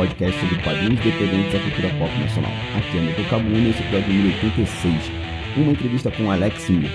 podcast sobre quadrinhos dependentes da cultura pop nacional. Aqui é Milton Cabu, nesse episódio número 86, uma entrevista com Alex Mir.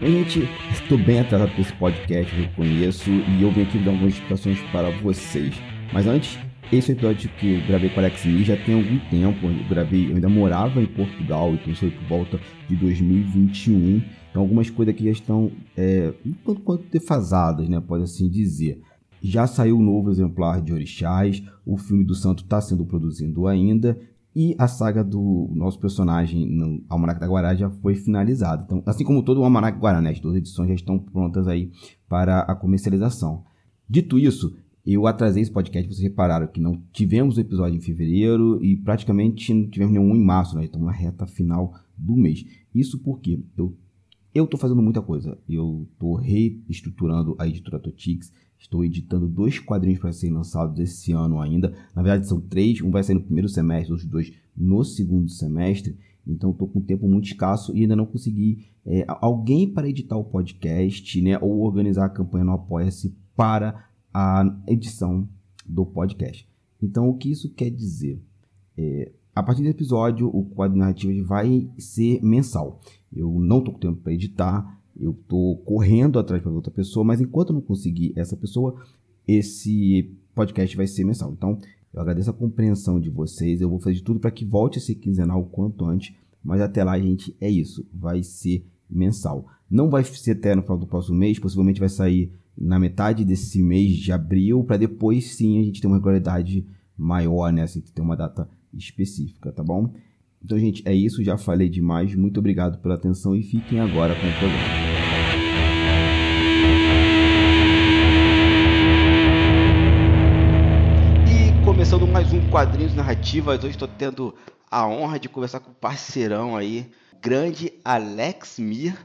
Gente, estou bem atrasado para esse podcast, eu reconheço, e eu vim aqui dar algumas explicações para vocês. Mas antes, esse é episódio que eu gravei com Alex Mir já tem algum tempo. Eu gravei, eu ainda morava em Portugal, então isso por volta de 2021. Então algumas coisas aqui já estão é, um tanto quanto defasadas, né? Pode assim dizer. Já saiu um novo exemplar de Orixás, o filme do Santo está sendo produzido ainda, e a saga do nosso personagem no Almanac da Guará já foi finalizada. Então, assim como todo o Almanac Guará, né, as duas edições já estão prontas aí para a comercialização. Dito isso, eu atrasei esse podcast, vocês repararam que não tivemos o episódio em fevereiro e praticamente não tivemos nenhum em março, né? Estamos na reta final do mês. Isso porque eu eu estou fazendo muita coisa. Eu estou reestruturando a editora Totix, Estou editando dois quadrinhos para serem lançados esse ano ainda. Na verdade, são três. Um vai sair no primeiro semestre, os dois no segundo semestre. Então, estou com tempo muito escasso e ainda não consegui é, alguém para editar o podcast, né? Ou organizar a campanha no Apoia-se para a edição do podcast. Então, o que isso quer dizer? É, a partir do episódio, o quadro narrativo vai ser mensal. Eu não estou com tempo para editar, eu estou correndo atrás para outra pessoa, mas enquanto eu não conseguir essa pessoa, esse podcast vai ser mensal. Então, eu agradeço a compreensão de vocês. Eu vou fazer de tudo para que volte a ser quinzenal o quanto antes. Mas até lá, gente, é isso. Vai ser mensal. Não vai ser até no final do próximo mês. Possivelmente vai sair na metade desse mês de abril. Para depois, sim, a gente ter uma regularidade maior, né? Assim, ter uma data específica, tá bom? Então, gente, é isso. Já falei demais. Muito obrigado pela atenção e fiquem agora com o programa. começando mais um Quadrinhos Narrativas. Hoje estou tendo a honra de conversar com o parceirão aí, grande Alex Mir,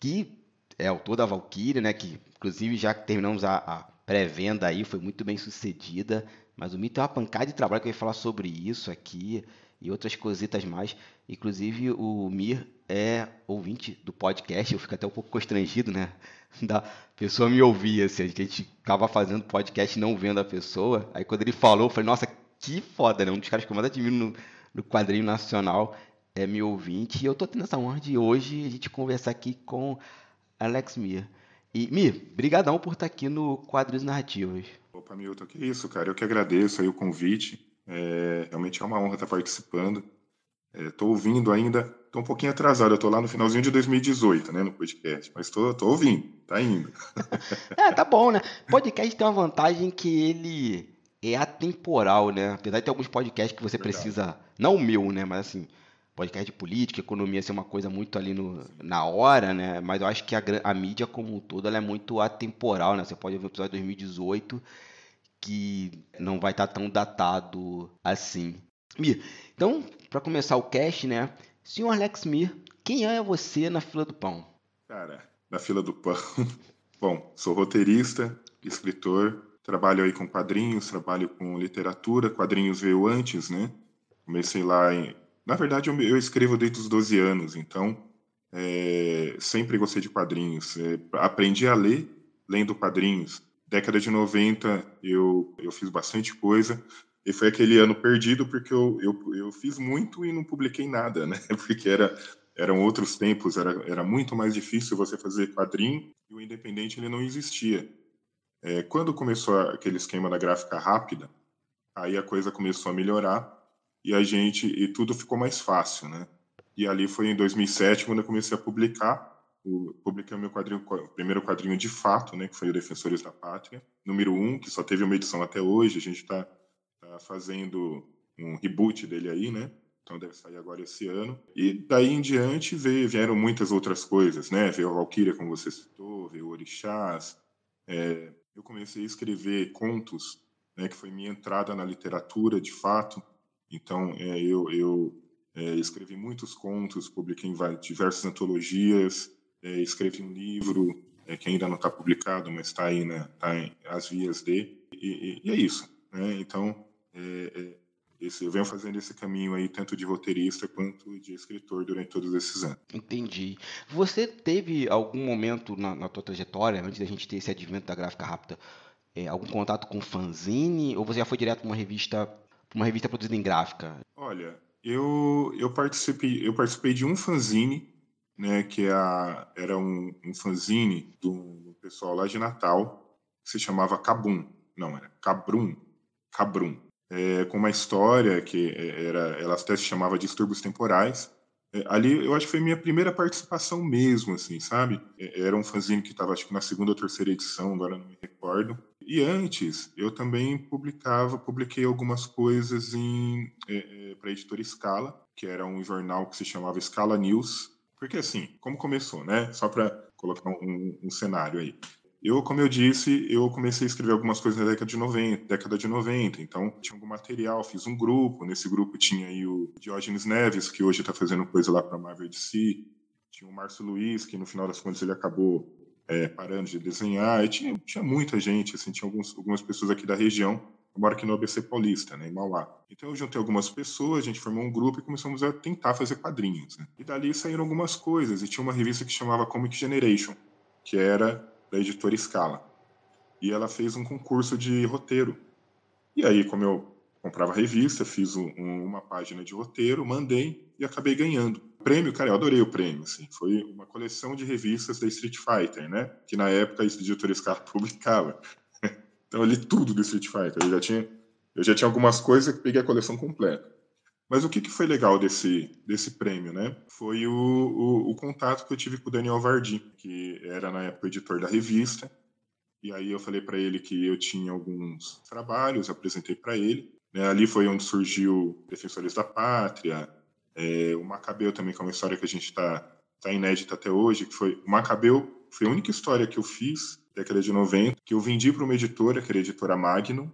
que é autor da Valkyrie, né? Que inclusive já terminamos a, a pré-venda aí, foi muito bem sucedida. Mas o Mir tem uma pancada de trabalho que eu ia falar sobre isso aqui e outras cositas mais. Inclusive, o Mir é ouvinte do podcast, eu fico até um pouco constrangido, né? Da pessoa me ouvir, assim, a gente ficava fazendo podcast não vendo a pessoa. Aí quando ele falou, eu falei, nossa, que foda, né? Um dos caras que eu mais admiro no, no quadrinho nacional é meu ouvinte. E eu tô tendo essa honra de hoje a gente conversar aqui com Alex Mir. E, Mir, brigadão por estar aqui no Quadrinhos Narrativos. Opa, Milton, que isso, cara. Eu que agradeço aí o convite. É, realmente é uma honra estar participando. Estou é, ouvindo ainda, estou um pouquinho atrasado, eu estou lá no finalzinho de 2018, né, no podcast, mas estou ouvindo, tá indo. é, tá bom, né? Podcast tem uma vantagem que ele é atemporal, né? Apesar de ter alguns podcasts que você Verdade. precisa, não o meu, né, mas assim, podcast de política, economia ser uma coisa muito ali no, na hora, né? Mas eu acho que a, a mídia como um todo ela é muito atemporal, né? Você pode ver o episódio de 2018 que não vai estar tá tão datado assim. Mir, então, para começar o cast, né? Senhor Alex Mir, quem é você na fila do pão? Cara, na fila do pão. Bom, sou roteirista, escritor, trabalho aí com quadrinhos, trabalho com literatura, quadrinhos veio antes, né? Comecei lá em. Na verdade, eu, escrevo desde os 12 anos, então é... sempre gostei de quadrinhos. É... aprendi a ler lendo quadrinhos década de 90 eu, eu fiz bastante coisa. E foi aquele ano perdido porque eu, eu, eu fiz muito e não publiquei nada, né? Porque era, eram outros tempos, era, era muito mais difícil você fazer quadrinho e o independente ele não existia. É, quando começou aquele esquema da gráfica rápida, aí a coisa começou a melhorar e a gente e tudo ficou mais fácil, né? E ali foi em 2007 quando eu comecei a publicar o, publiquei o meu quadrinho, o primeiro quadrinho de fato, né, que foi o Defensores da Pátria, número um, que só teve uma edição até hoje, a gente está tá fazendo um reboot dele aí, né, então deve sair agora esse ano. E daí em diante veio, vieram muitas outras coisas, né, veio a Valkyria, como você citou, veio o Orixás, é, eu comecei a escrever contos, né, que foi minha entrada na literatura, de fato, então é, eu, eu é, escrevi muitos contos, publiquei em diversas antologias, é, escrevi um livro é, que ainda não está publicado, mas está aí, né, tá em as vias de, e, e, e é isso. Né? Então, é, é, esse, eu venho fazendo esse caminho aí, tanto de roteirista quanto de escritor durante todos esses anos. Entendi. Você teve algum momento na, na tua trajetória, antes da gente ter esse advento da gráfica rápida, é, algum contato com fanzine, ou você já foi direto para uma revista uma revista produzida em gráfica? Olha, eu, eu, participei, eu participei de um fanzine, né, que é a, era um, um fanzine do pessoal lá de Natal, que se chamava Cabum. Não, era Cabrum. Cabrum. É, com uma história que era, ela até se chamava Distúrbios Temporais. É, ali eu acho que foi minha primeira participação mesmo, assim, sabe? É, era um fanzine que estava acho que na segunda ou terceira edição, agora não me recordo. E antes, eu também publicava, publiquei algumas coisas em é, é, para a editora Scala, que era um jornal que se chamava Scala News. Porque assim, como começou, né? Só para colocar um, um, cenário aí. Eu, como eu disse, eu comecei a escrever algumas coisas na década de 90, década de 90, então tinha algum material, fiz um grupo, nesse grupo tinha aí o Diógenes Neves, que hoje está fazendo coisa lá para Marvel DC, tinha o Márcio Luiz, que no final das contas ele acabou é, parando de desenhar, e tinha, tinha muita gente, assim, tinha alguns, algumas pessoas aqui da região, eu moro aqui no ABC Paulista, né, em Mauá. Então eu juntei algumas pessoas, a gente formou um grupo e começamos a tentar fazer quadrinhos. Né? E dali saíram algumas coisas, e tinha uma revista que chamava Comic Generation, que era da editora Scala. E ela fez um concurso de roteiro. E aí, como eu comprava revista, fiz um, uma página de roteiro, mandei e acabei ganhando. O prêmio, cara, eu adorei o prêmio, assim, foi uma coleção de revistas da Street Fighter, né? Que na época a editora Scar publicava. Então eu li tudo do Street Fighter, eu já tinha, eu já tinha algumas coisas que peguei a coleção completa. Mas o que, que foi legal desse, desse prêmio, né? Foi o, o, o contato que eu tive com o Daniel Vardi, que era na época editor da revista. E aí eu falei para ele que eu tinha alguns trabalhos, apresentei para ele. Né? Ali foi onde surgiu Defensores da Pátria, é, o Macabeu também, que é uma história que a gente está tá inédita até hoje, que foi o Macabeu foi a única história que eu fiz, década de 90, que eu vendi para uma editora, que era a editora Magnum,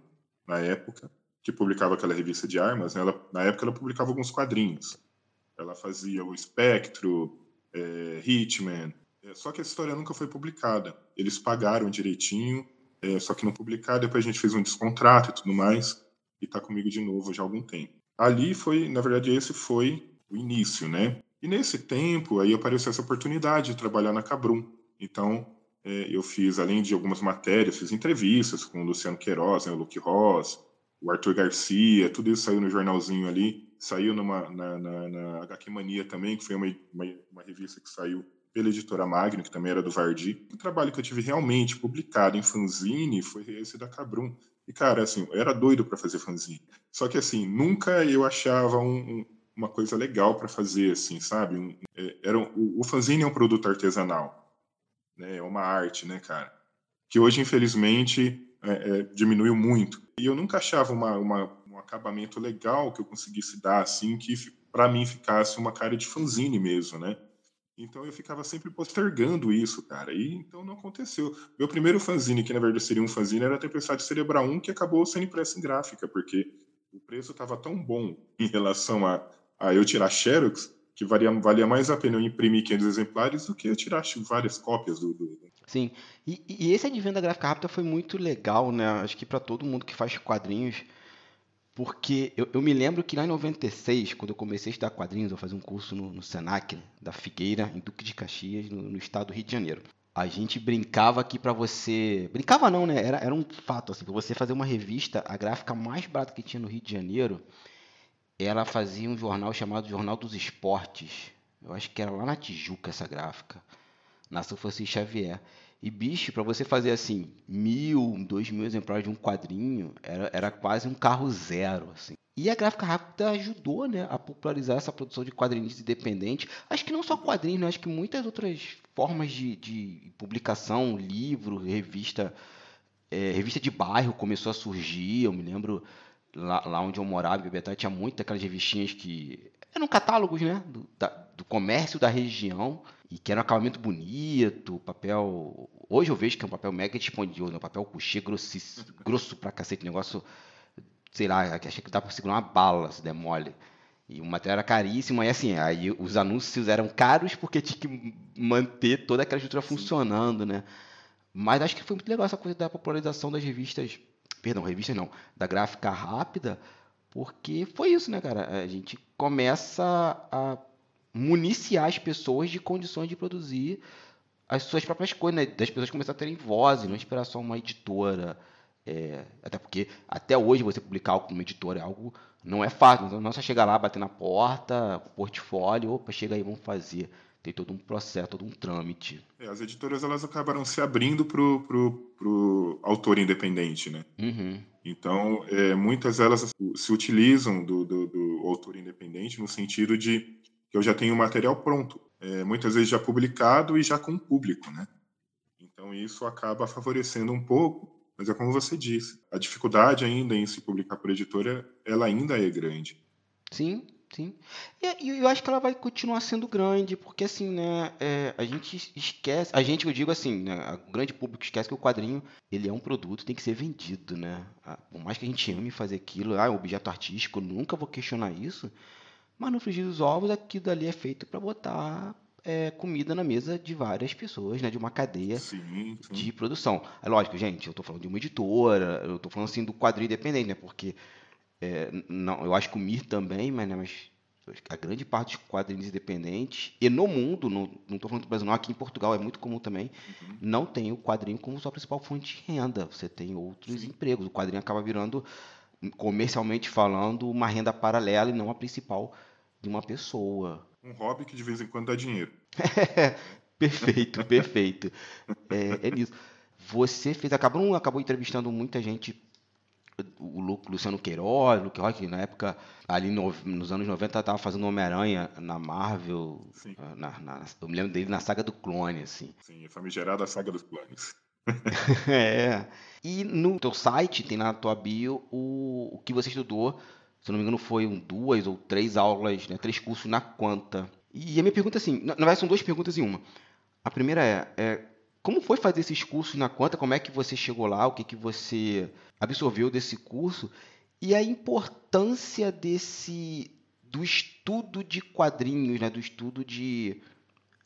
na época, que publicava aquela revista de armas. Né? Ela, na época ela publicava alguns quadrinhos. Ela fazia o Espectro, é, Hitman, é, só que a história nunca foi publicada. Eles pagaram direitinho, é, só que não publicaram. Depois a gente fez um descontrato e tudo mais, e está comigo de novo já há algum tempo ali foi, na verdade, esse foi o início, né? E nesse tempo, aí apareceu essa oportunidade de trabalhar na Cabrum. Então, eu fiz, além de algumas matérias, fiz entrevistas com o Luciano Queiroz, né, o Luke Ross, o Arthur Garcia, tudo isso saiu no jornalzinho ali. Saiu numa, na, na, na HQ Mania também, que foi uma, uma, uma revista que saiu pela editora Magno, que também era do Vardi. O trabalho que eu tive realmente publicado em fanzine foi esse da Cabrum. E, cara, assim, eu era doido para fazer fanzine. Só que, assim, nunca eu achava um, um, uma coisa legal para fazer, assim, sabe? Um, é, era o, o fanzine é um produto artesanal, né? É uma arte, né, cara? Que hoje, infelizmente, é, é, diminuiu muito. E eu nunca achava uma, uma, um acabamento legal que eu conseguisse dar, assim, que para mim ficasse uma cara de fanzine mesmo, né? Então eu ficava sempre postergando isso, cara. E então não aconteceu. Meu primeiro fanzine, que na verdade seria um fanzine, era a Tempestade Cerebral 1, que acabou sendo impresso em gráfica, porque o preço estava tão bom em relação a, a eu tirar Xerox, que valia, valia mais a pena eu imprimir 500 exemplares do que eu tirar várias cópias do. do... Sim. E, e esse advento da gráfica rápida foi muito legal, né? Acho que para todo mundo que faz quadrinhos porque eu, eu, me lembro que lá em 96, quando eu comecei a estudar quadrinhos, eu fazia um curso no, no Senac, da Figueira, em Duque de Caxias, no, no estado do Rio de Janeiro. A gente brincava que para você. Brincava não, né? Era, era um fato, assim, para você fazer uma revista, a gráfica mais barata que tinha no Rio de Janeiro, ela fazia um jornal chamado Jornal dos Esportes. Eu acho que era lá na Tijuca essa gráfica, na São Francisco Xavier. E bicho, para você fazer assim, mil, dois mil exemplares de um quadrinho, era, era quase um carro zero, assim. E a gráfica rápida ajudou, né, a popularizar essa produção de quadrinhos independentes. Acho que não só quadrinhos, né, acho que muitas outras formas de, de publicação, livro, revista, é, revista de bairro começou a surgir. Eu me lembro lá, lá onde eu morava, em Bebetá, tinha muitas aquelas revistinhas que eram catálogos, né, do, da, do comércio da região e que era um acabamento bonito, papel. Hoje eu vejo que é um papel mega dispondioso, né? um papel couché grosso, grosso pra cacete, negócio, sei lá, achei que dá pra segurar uma bala se der mole. E o material era caríssimo, e assim, aí os anúncios eram caros porque tinha que manter toda aquela estrutura Sim. funcionando, né? Mas acho que foi muito legal essa coisa da popularização das revistas, perdão, revistas não, da gráfica rápida, porque foi isso, né, cara? A gente começa a municiar as pessoas de condições de produzir as suas próprias coisas, né? das pessoas começarem a terem voz, não esperar só uma editora É, até porque até hoje você publicar algo como editor é algo não é fácil. Então, não é só chegar lá, bater na porta, portfólio, opa, chega aí, vamos fazer. Tem todo um processo, todo um trâmite. É, as editoras elas acabaram se abrindo pro, pro, pro autor independente, né? Uhum. Então, é, muitas delas se utilizam do, do, do, autor independente no sentido de que eu já tenho o material pronto, é, muitas vezes já publicado e já com público, né? Então, isso acaba favorecendo um pouco mas é como você disse, a dificuldade ainda em se publicar por editora, ela ainda é grande. Sim, sim. E, eu acho que ela vai continuar sendo grande, porque assim, né, é, a gente esquece, a gente, eu digo assim, né, o grande público esquece que o quadrinho, ele é um produto, tem que ser vendido, né? Por mais que a gente ame fazer aquilo, ah, é um objeto artístico, nunca vou questionar isso, mas no frigir dos ovos, aquilo dali é feito para botar é, comida na mesa de várias pessoas, né? De uma cadeia sim, sim. de produção. É lógico, gente, eu estou falando de uma editora, eu estou falando assim do quadrinho independente, né? Porque é, não, eu acho que o Mir também, mas, né, mas a grande parte dos quadrinhos independentes, e no mundo, não estou falando do Brasil, não, aqui em Portugal é muito comum também, uhum. não tem o quadrinho como sua principal fonte de renda. Você tem outros Sim. empregos. O quadrinho acaba virando, comercialmente falando, uma renda paralela e não a principal de uma pessoa um hobby que de vez em quando dá dinheiro. perfeito, perfeito. É, é nisso. Você fez, acabou, acabou entrevistando muita gente, o Luciano Queiroz, Luke Rock, na época, ali no, nos anos 90, estava fazendo Homem-Aranha na Marvel. Ah, na, na, eu me lembro dele na saga do clone, assim. Sim, a famigerada saga dos clones. é. E no teu site, tem na tua bio, o, o que você estudou se não me engano, foi um, duas ou três aulas, né, três cursos na Quanta. E a minha pergunta é assim, na, verdade são duas perguntas em uma. A primeira é, é, como foi fazer esses cursos na Quanta? Como é que você chegou lá? O que, que você absorveu desse curso? E a importância desse do estudo de quadrinhos, né, do estudo de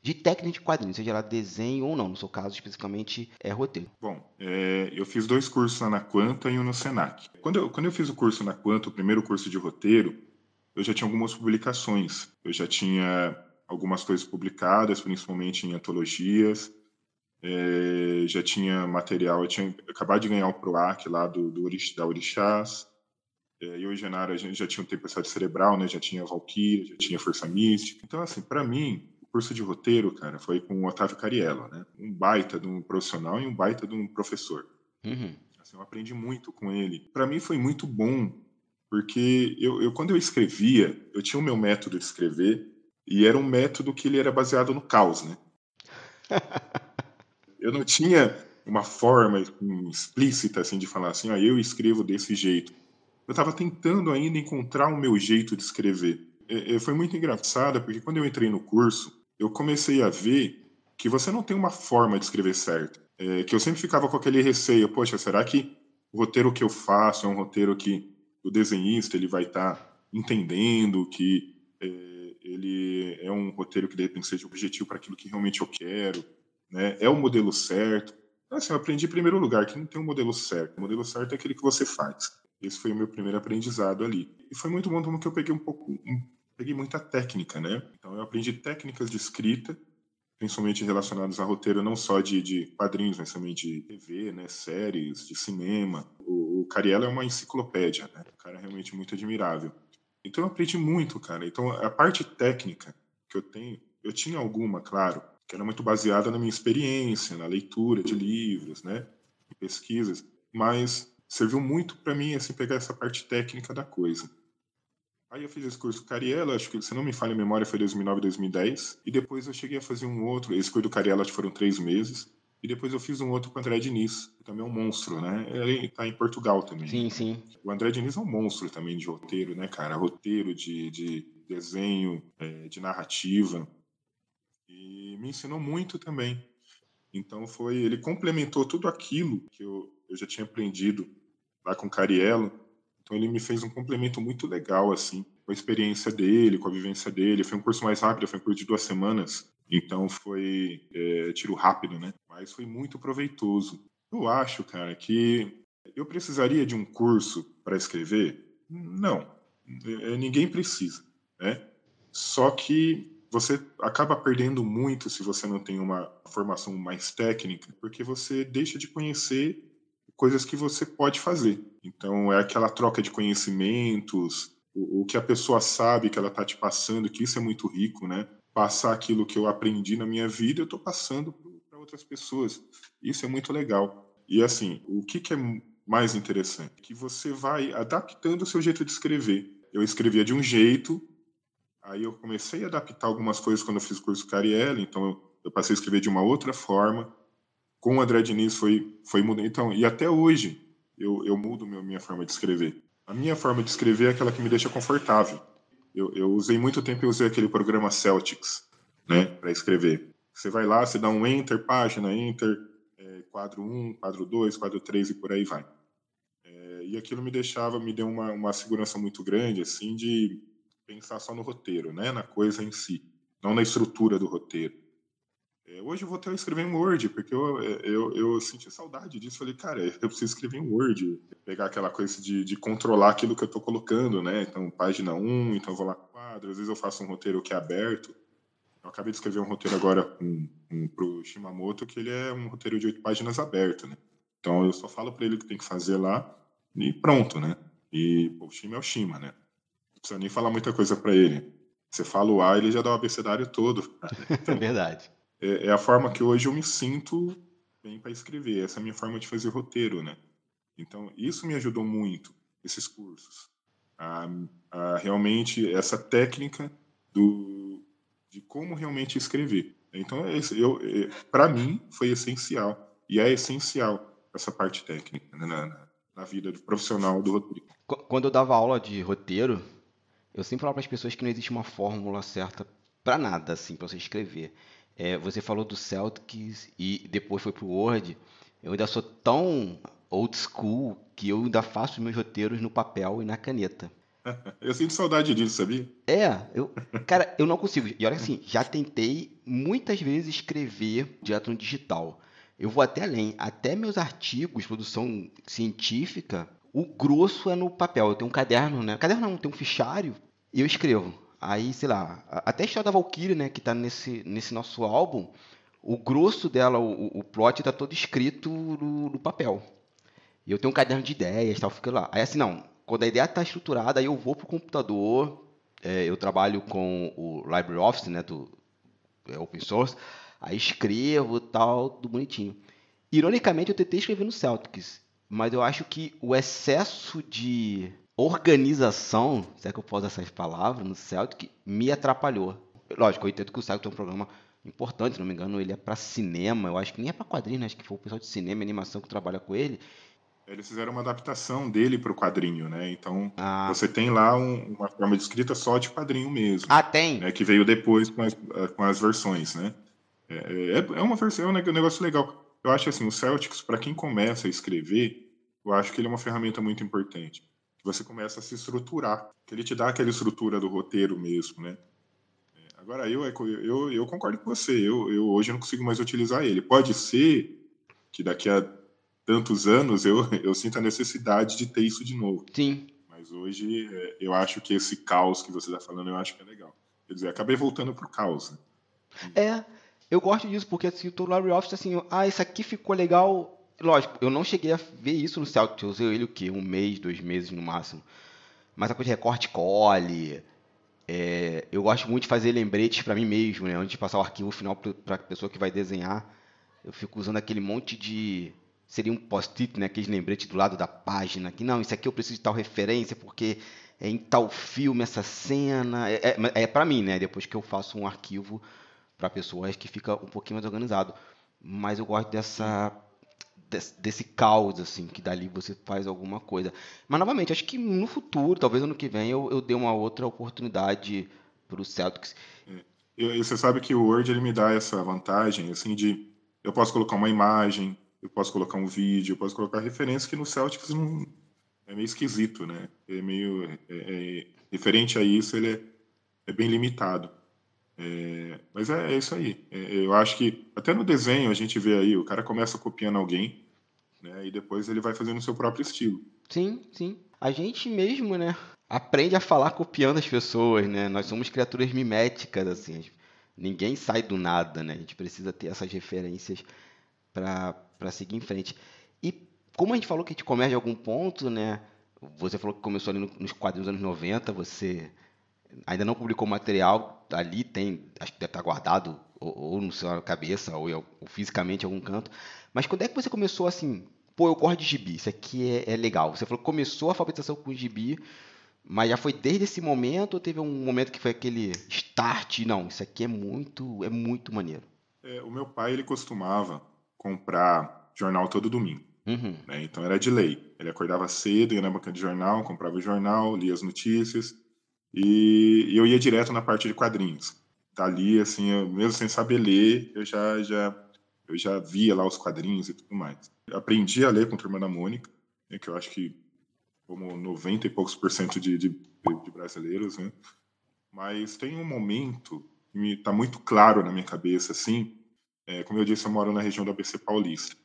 de técnica de quadrinhos, seja lá desenho ou não. No seu caso, especificamente, é roteiro. Bom, é, eu fiz dois cursos na Quanta e um no Senac. Quando eu, quando eu fiz o curso na Quanta, o primeiro curso de roteiro, eu já tinha algumas publicações. Eu já tinha algumas coisas publicadas, principalmente em antologias. É, já tinha material, eu tinha acabado de ganhar o PROAC lá do, do da Orixás. É, eu e Genara, a gente já tinha o Tempestade Cerebral, né? Já tinha Valkyrie, já tinha Força Mística. Então, assim, para mim, curso de roteiro, cara, foi com o Otávio Cariello, né? Um baita de um profissional e um baita de um professor. Uhum. Assim, eu aprendi muito com ele. Para mim foi muito bom, porque eu, eu, quando eu escrevia, eu tinha o meu método de escrever e era um método que ele era baseado no caos, né? eu não tinha uma forma explícita assim de falar assim, ah, eu escrevo desse jeito. Eu estava tentando ainda encontrar o meu jeito de escrever. É, é, foi muito engraçado, porque quando eu entrei no curso, eu comecei a ver que você não tem uma forma de escrever certo. É, que eu sempre ficava com aquele receio, poxa, será que o roteiro que eu faço é um roteiro que o desenhista ele vai estar tá entendendo que é, ele é um roteiro que de repente seja objetivo para aquilo que realmente eu quero, né? É o modelo certo. Então, assim, eu aprendi em primeiro lugar que não tem um modelo certo. O modelo certo é aquele que você faz. Esse foi o meu primeiro aprendizado ali. E foi muito bom porque eu peguei um pouco, um peguei muita técnica, né? Então eu aprendi técnicas de escrita, principalmente relacionadas a roteiro não só de, de quadrinhos, mas também de TV, né? Séries, de cinema. O, o Cariello é uma enciclopédia, né? O cara é realmente muito admirável. Então eu aprendi muito, cara. Então a parte técnica que eu tenho, eu tinha alguma, claro, que era muito baseada na minha experiência, na leitura de livros, né? Pesquisas, mas serviu muito para mim assim pegar essa parte técnica da coisa. Aí eu fiz esse curso Cariela, acho que, se não me falha a memória, foi 2009, 2010. E depois eu cheguei a fazer um outro, esse curso do Cariela acho que foram três meses. E depois eu fiz um outro com o André Diniz, que também é um monstro, né? Ele tá em Portugal também. Sim, sim. O André Diniz é um monstro também de roteiro, né, cara? Roteiro de, de desenho, é, de narrativa. E me ensinou muito também. Então foi, ele complementou tudo aquilo que eu, eu já tinha aprendido lá com o Cariello então ele me fez um complemento muito legal, assim, com a experiência dele, com a vivência dele. Foi um curso mais rápido, foi um curso de duas semanas. Então foi é, tiro rápido, né? Mas foi muito proveitoso. Eu acho, cara, que eu precisaria de um curso para escrever? Não. É, ninguém precisa, né? Só que você acaba perdendo muito se você não tem uma formação mais técnica, porque você deixa de conhecer coisas que você pode fazer. Então, é aquela troca de conhecimentos, o, o que a pessoa sabe que ela está te passando, que isso é muito rico, né? Passar aquilo que eu aprendi na minha vida, eu estou passando para outras pessoas. Isso é muito legal. E assim, o que, que é mais interessante? Que você vai adaptando o seu jeito de escrever. Eu escrevia de um jeito, aí eu comecei a adaptar algumas coisas quando eu fiz o curso Carielli, então eu, eu passei a escrever de uma outra forma com o André Diniz foi, foi mudando. Então, e até hoje eu, eu mudo meu, minha forma de escrever. A minha forma de escrever é aquela que me deixa confortável. Eu, eu usei muito tempo, eu usei aquele programa Celtics, né, para escrever. Você vai lá, você dá um enter, página, enter, é, quadro 1, quadro 2, quadro 3 e por aí vai. É, e aquilo me deixava, me deu uma, uma segurança muito grande, assim, de pensar só no roteiro, né, na coisa em si, não na estrutura do roteiro. É, hoje eu vou até escrever em Word, porque eu, é, eu, eu senti saudade disso. Falei, cara, eu preciso escrever em Word, pegar aquela coisa de, de controlar aquilo que eu estou colocando, né? Então, página 1, então vou lá quadro. Às vezes eu faço um roteiro que é aberto. Eu acabei de escrever um roteiro agora um, um, para o Shimamoto, que ele é um roteiro de oito páginas aberto, né? Então eu só falo para ele o que tem que fazer lá e pronto, né? E o Shima é o Shima, né? Precisa nem falar muita coisa para ele. Você fala o A, ele já dá o abecedário todo. Então, Verdade é, é a forma que hoje eu me sinto bem para escrever. Essa é a minha forma de fazer roteiro, né? Então, isso me ajudou muito, esses cursos. A, a realmente, essa técnica do, de como realmente escrever. Então, é eu, é, para mim, foi essencial. E é essencial essa parte técnica né, na, na vida do profissional do roteiro. Quando eu dava aula de roteiro, eu sempre falava para as pessoas que não existe uma fórmula certa para nada, assim, para você escrever. É, você falou do Celtics e depois foi pro Word. Eu ainda sou tão old school que eu ainda faço meus roteiros no papel e na caneta. Eu sinto saudade disso, sabia? É, eu, cara, eu não consigo. E olha assim, já tentei muitas vezes escrever direto no digital. Eu vou até além, até meus artigos, produção científica, o grosso é no papel. Eu tenho um caderno, né? Caderno não, tenho um fichário e eu escrevo. Aí, sei lá, até a história da Valkyrie, né, que tá nesse, nesse nosso álbum, o grosso dela, o, o plot tá todo escrito no, no, papel. E eu tenho um caderno de ideias, tal, fica lá. Aí assim, não, quando a ideia tá estruturada, aí eu vou pro computador, é, eu trabalho com o LibreOffice, né, do é, open source, aí escrevo tal, tudo bonitinho. Ironicamente, eu tentei escrever no Celtics, mas eu acho que o excesso de organização, se é que eu posso usar essas palavras, no Celtic, me atrapalhou. Lógico, eu entendo que o Celtic é um programa importante, se não me engano, ele é para cinema, eu acho que nem é para quadrinhos, né? acho que foi o pessoal de cinema e animação que trabalha com ele. Eles fizeram uma adaptação dele para o quadrinho, né? Então, ah. você tem lá um, uma forma de escrita só de quadrinho mesmo. Ah, tem? Né? Que veio depois com as, com as versões, né? É, é, é uma versão, é um negócio legal. Eu acho assim, o Celtics, para quem começa a escrever, eu acho que ele é uma ferramenta muito importante que você começa a se estruturar, que ele te dá aquela estrutura do roteiro mesmo, né? É, agora, eu, eu, eu concordo com você, eu, eu hoje não consigo mais utilizar ele. Pode ser que daqui a tantos anos eu, eu sinta a necessidade de ter isso de novo. Sim. Mas hoje é, eu acho que esse caos que você está falando, eu acho que é legal. Quer dizer, acabei voltando pro caos. Né? É, eu gosto disso, porque assim, o Larry Office, assim, ah, isso aqui ficou legal, Lógico, eu não cheguei a ver isso no Celtic. Eu usei ele o quê? Um mês, dois meses no máximo. Mas a coisa de recorte cole. É, eu gosto muito de fazer lembretes para mim mesmo, né? Antes de passar o arquivo final para a pessoa que vai desenhar. Eu fico usando aquele monte de. Seria um post-it, né? Aqueles lembretes do lado da página. Que não, isso aqui eu preciso de tal referência porque é em tal filme essa cena. É, é, é para mim, né? Depois que eu faço um arquivo para pessoas que fica um pouquinho mais organizado. Mas eu gosto dessa desse, desse caos, assim, que dali você faz alguma coisa. Mas, novamente, acho que no futuro, talvez ano que vem, eu, eu dê uma outra oportunidade para o Celtics. E você sabe que o Word ele me dá essa vantagem, assim, de eu posso colocar uma imagem, eu posso colocar um vídeo, eu posso colocar referência que no Celtics não é meio esquisito, né? É meio é, é, referente a isso, ele é, é bem limitado. É, mas é, é, isso aí. É, eu acho que até no desenho a gente vê aí, o cara começa copiando alguém, né? E depois ele vai fazendo o seu próprio estilo. Sim, sim. A gente mesmo, né? Aprende a falar copiando as pessoas, né? Nós somos criaturas miméticas, assim. Ninguém sai do nada, né? A gente precisa ter essas referências para seguir em frente. E como a gente falou que a gente começa de algum ponto, né? Você falou que começou ali nos quadrinhos dos anos 90, você ainda não publicou material, ali tem, acho que deve estar guardado ou, ou no sua cabeça, ou, ou, fisicamente em algum canto. Mas quando é que você começou assim, pô, eu gosto de gibi, isso aqui é, é legal. Você falou que começou a alfabetização com gibi, mas já foi desde esse momento ou teve um momento que foi aquele start? Não, isso aqui é muito, é muito maneiro. É, o meu pai, ele costumava comprar jornal todo domingo. Uhum. Né? Então era de lei. Ele acordava cedo, ia na banca de jornal, comprava o jornal, lia as notícias e, eu ia direto na parte de quadrinhos. Dali, assim, eu, mesmo sem saber ler, eu já, já, eu já via lá os quadrinhos e tudo mais. aprendi a ler com a Turma da Mônica, né, que eu acho que como 90 e poucos por cento de, de, de brasileiros, né? Mas tem um momento que está muito claro na minha cabeça, assim, é, como eu disse, eu moro na região do ABC Paulista.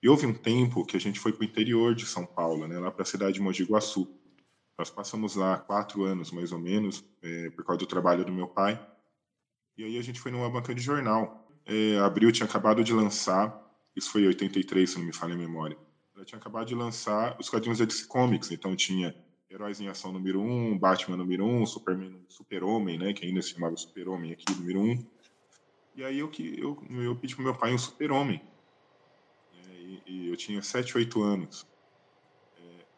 E houve um tempo que a gente foi para o interior de São Paulo, né, lá para a cidade de Mogi Guaçu. Nós passamos lá quatro anos, mais ou menos, é, por causa do trabalho do meu pai. E aí a gente foi numa banca de jornal. É, Abril tinha acabado de lançar, isso foi em 83, se não me falha a memória. Ela tinha acabado de lançar os quadrinhos DC Comics, então tinha Heróis em Ação número 1, um, Batman número 1, um, Superman, Super-Homem, né, que ainda se chamava Super-Homem aqui, número 1. Um. E aí eu, eu, eu pedi pro meu pai um Super-Homem. É, e, e eu tinha 7, 8 anos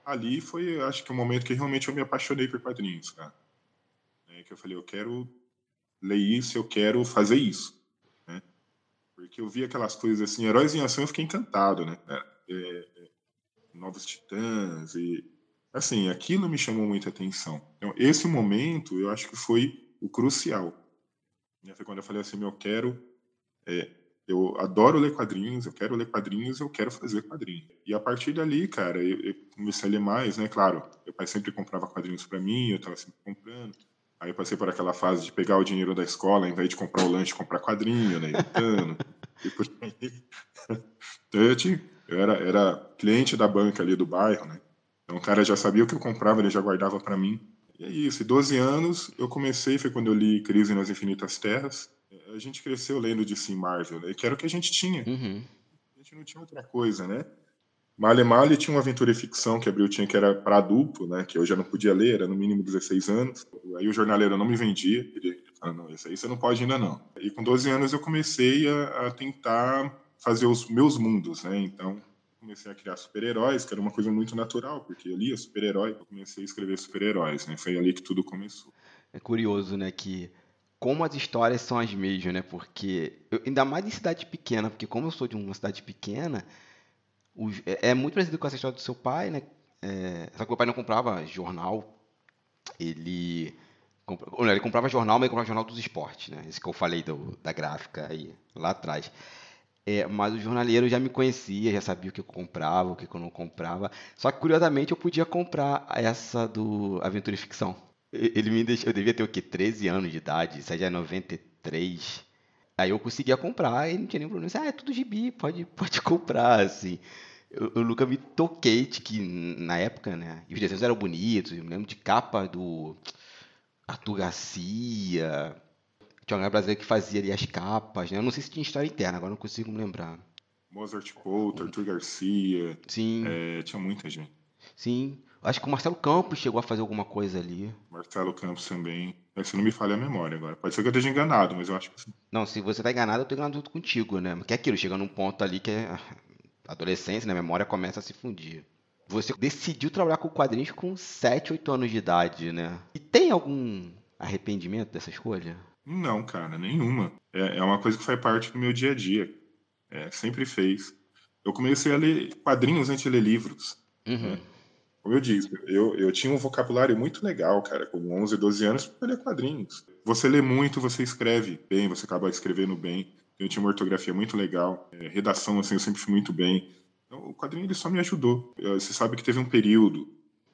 ali foi, acho que o momento que realmente eu me apaixonei por quadrinhos, cara. É, que eu falei, eu quero ler isso, eu quero fazer isso, né? Porque eu vi aquelas coisas assim, Heróis em Ação, eu fiquei encantado, né? É, é, Novos Titãs e assim, aquilo me chamou muita atenção. Então, esse momento, eu acho que foi o crucial. Né? Foi quando eu falei assim, eu quero é, eu adoro ler quadrinhos, eu quero ler quadrinhos, eu quero fazer quadrinhos. E a partir dali, cara, eu, eu comecei a ler mais, né? Claro, meu pai sempre comprava quadrinhos para mim, eu estava sempre comprando. Aí eu passei por aquela fase de pegar o dinheiro da escola, ao invés de comprar o lanche, comprar quadrinho, né? Editando, e por aí. Então eu, tinha, eu era, era cliente da banca ali do bairro, né? Então o cara já sabia o que eu comprava, ele já guardava para mim. E é isso. E 12 anos eu comecei, foi quando eu li Crise nas Infinitas Terras a gente cresceu lendo de Sim Marvel, né? que era o que a gente tinha. Uhum. A gente não tinha outra coisa, né? Male Male tinha uma aventura e ficção que abriu tinha que era para adulto, né? Que eu já não podia ler, era no mínimo 16 anos. Aí o jornaleiro não me vendia. Ele falou, não, isso aí você não pode ainda não. E com 12 anos eu comecei a, a tentar fazer os meus mundos, né? Então comecei a criar super-heróis, que era uma coisa muito natural, porque eu lia super-herói, eu comecei a escrever super-heróis, né? Foi ali que tudo começou. É curioso, né, que como as histórias são as mesmas, né? Porque, eu, ainda mais em cidade pequena, porque como eu sou de uma cidade pequena, é, é, muito parecido com essa história do seu pai, né? É, só que meu pai não comprava jornal, ele, compra, ele comprava jornal, mas ele comprava jornal dos esportes, né? Esse que eu falei do, da gráfica aí, lá atrás. É, mas o jornaleiro já me conhecia, já sabia o que eu comprava, o que eu não comprava. Só que, curiosamente, eu podia comprar essa do Aventura e Ficção. Ele me deixou, eu devia ter o quê? 13 anos de idade, isso aí já é 93. Aí eu conseguia comprar e não tinha nenhum problema. Ah, é tudo gibi, pode, pode comprar, assim. Eu, eu nunca me toquei de que na época, né? E os desenhos eram bonitos, eu me lembro de capa do Arthur Garcia. Tinha uma brasileira que fazia ali as capas, né? Eu não sei se tinha história interna, agora não consigo me lembrar. Mozart Couto, Arthur Garcia. Sim. É, tinha muita gente. Sim. Acho que o Marcelo Campos chegou a fazer alguma coisa ali. Marcelo Campos também. Se não me falha a memória agora. Pode ser que eu esteja enganado, mas eu acho que sim. Não, se você tá enganado, eu tô enganado contigo, né? Porque é aquilo, chega num ponto ali que é adolescência, né? A memória começa a se fundir. Você decidiu trabalhar com quadrinhos com 7, 8 anos de idade, né? E tem algum arrependimento dessa escolha? Não, cara, nenhuma. É, é uma coisa que faz parte do meu dia a dia. É, sempre fez. Eu comecei a ler quadrinhos antes de ler livros. Uhum. Né? Como eu disse, eu, eu tinha um vocabulário muito legal, cara, com 11, 12 anos, para ler quadrinhos. Você lê muito, você escreve bem, você acaba escrevendo bem. Eu tinha uma ortografia muito legal, é, redação, assim, eu sempre fui muito bem. Então, o quadrinho ele só me ajudou. Você sabe que teve um período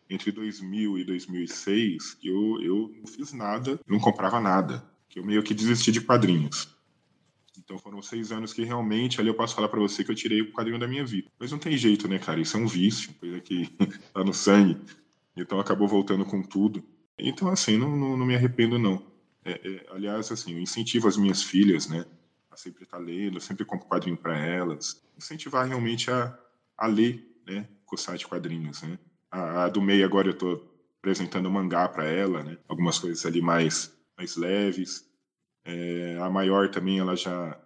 entre 2000 e 2006 que eu, eu não fiz nada, não comprava nada. Que eu meio que desisti de quadrinhos. Então foram seis anos que realmente ali eu posso falar para você que eu tirei o quadrinho da minha vida. Mas não tem jeito, né, cara? Isso é um vício, coisa que tá no sangue. Então acabou voltando com tudo. Então, assim, não, não, não me arrependo, não. É, é, aliás, assim, eu incentivo as minhas filhas, né, a sempre estar tá lendo, sempre compro quadrinho para elas. Incentivar realmente a, a ler, né? o site quadrinhos, né? A, a do meio agora eu estou apresentando mangá para ela, né? Algumas coisas ali mais mais leves. É, a maior também ela já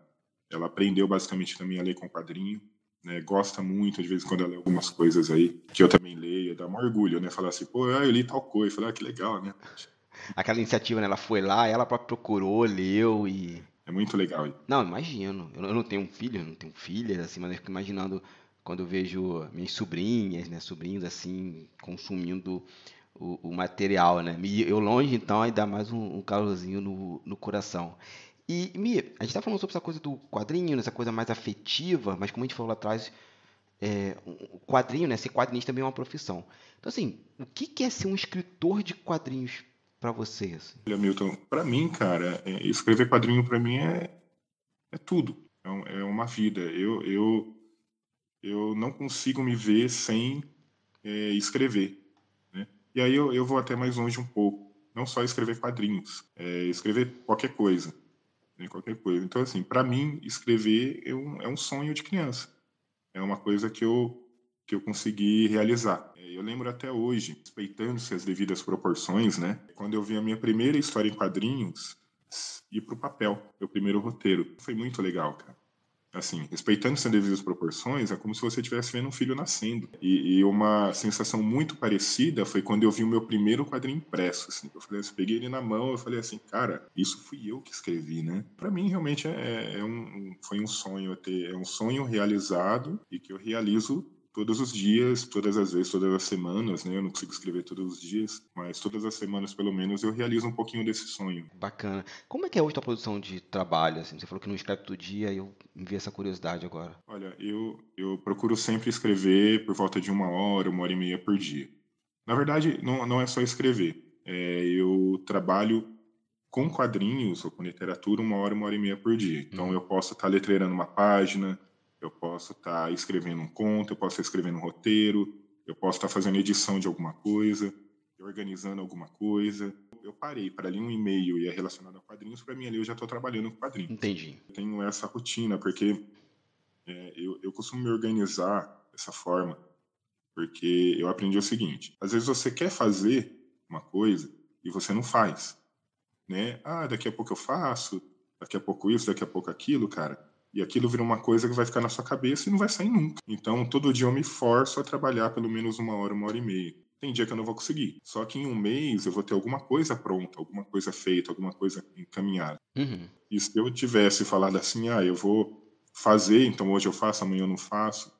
ela aprendeu basicamente também a ler com quadrinho. Né, gosta muito, de vez em quando ela lê algumas coisas aí, que eu também leio, dá um orgulho, né? Falar assim, pô, eu li tal coisa, falar ah, que legal, né? Aquela iniciativa, né? Ela foi lá, ela própria procurou, leu e. É muito legal. Não, imagino. Eu não tenho um filho, não tenho filhas, assim, mas eu fico imaginando quando eu vejo minhas sobrinhas, né? Sobrinhos, assim, consumindo o, o material, né? E eu longe, então, dá mais um, um calorzinho no, no coração. E, Mia, a gente tá falando sobre essa coisa do quadrinho, essa coisa mais afetiva, mas como a gente falou lá atrás, é, o quadrinho, né? Ser quadrinista também é uma profissão. Então, assim, o que é ser um escritor de quadrinhos para você? Assim? Olha, Milton, para mim, cara, é, escrever quadrinho para mim é, é tudo. É, é, uma vida. Eu, eu, eu não consigo me ver sem é, escrever. E aí eu, eu vou até mais longe um pouco. Não só escrever quadrinhos, é escrever qualquer coisa né, qualquer coisa. Então, assim, para mim, escrever é um, é um sonho de criança. É uma coisa que eu, que eu consegui realizar. É, eu lembro até hoje, respeitando-se as devidas proporções, né? Quando eu vi a minha primeira história em quadrinhos, ir para o papel, meu primeiro roteiro. Foi muito legal, cara assim, respeitando as devidas proporções, é como se você estivesse vendo um filho nascendo. E, e, uma sensação muito parecida foi quando eu vi o meu primeiro quadrinho impresso, assim. Eu falei assim, peguei ele na mão, eu falei assim, cara, isso fui eu que escrevi, né? Para mim realmente é, é um, foi um sonho ter, é um sonho realizado e que eu realizo todos os dias, todas as vezes, todas as semanas, né? Eu não consigo escrever todos os dias, mas todas as semanas, pelo menos, eu realizo um pouquinho desse sonho. Bacana. Como é que é hoje a tua produção de trabalho? Assim? Você falou que não escreve todo dia, e eu me vi essa curiosidade agora. Olha, eu, eu procuro sempre escrever por volta de uma hora, uma hora e meia por dia. Na verdade, não, não é só escrever. É, eu trabalho com quadrinhos ou com literatura uma hora, uma hora e meia por dia. Então, hum. eu posso estar letreirando uma página, eu posso estar tá escrevendo um conto, eu posso estar escrevendo um roteiro, eu posso estar tá fazendo edição de alguma coisa, organizando alguma coisa. Eu parei para ler um e-mail e é relacionado a quadrinhos, para mim ali eu já estou trabalhando com quadrinhos. Entendi. Eu tenho essa rotina, porque é, eu, eu costumo me organizar dessa forma, porque eu aprendi o seguinte: às vezes você quer fazer uma coisa e você não faz. Né? Ah, daqui a pouco eu faço, daqui a pouco isso, daqui a pouco aquilo, cara e aquilo vira uma coisa que vai ficar na sua cabeça e não vai sair nunca. Então, todo dia eu me forço a trabalhar pelo menos uma hora, uma hora e meia. Tem dia que eu não vou conseguir. Só que em um mês eu vou ter alguma coisa pronta, alguma coisa feita, alguma coisa encaminhada. Uhum. E se eu tivesse falado assim, ah, eu vou fazer, então hoje eu faço, amanhã eu não faço.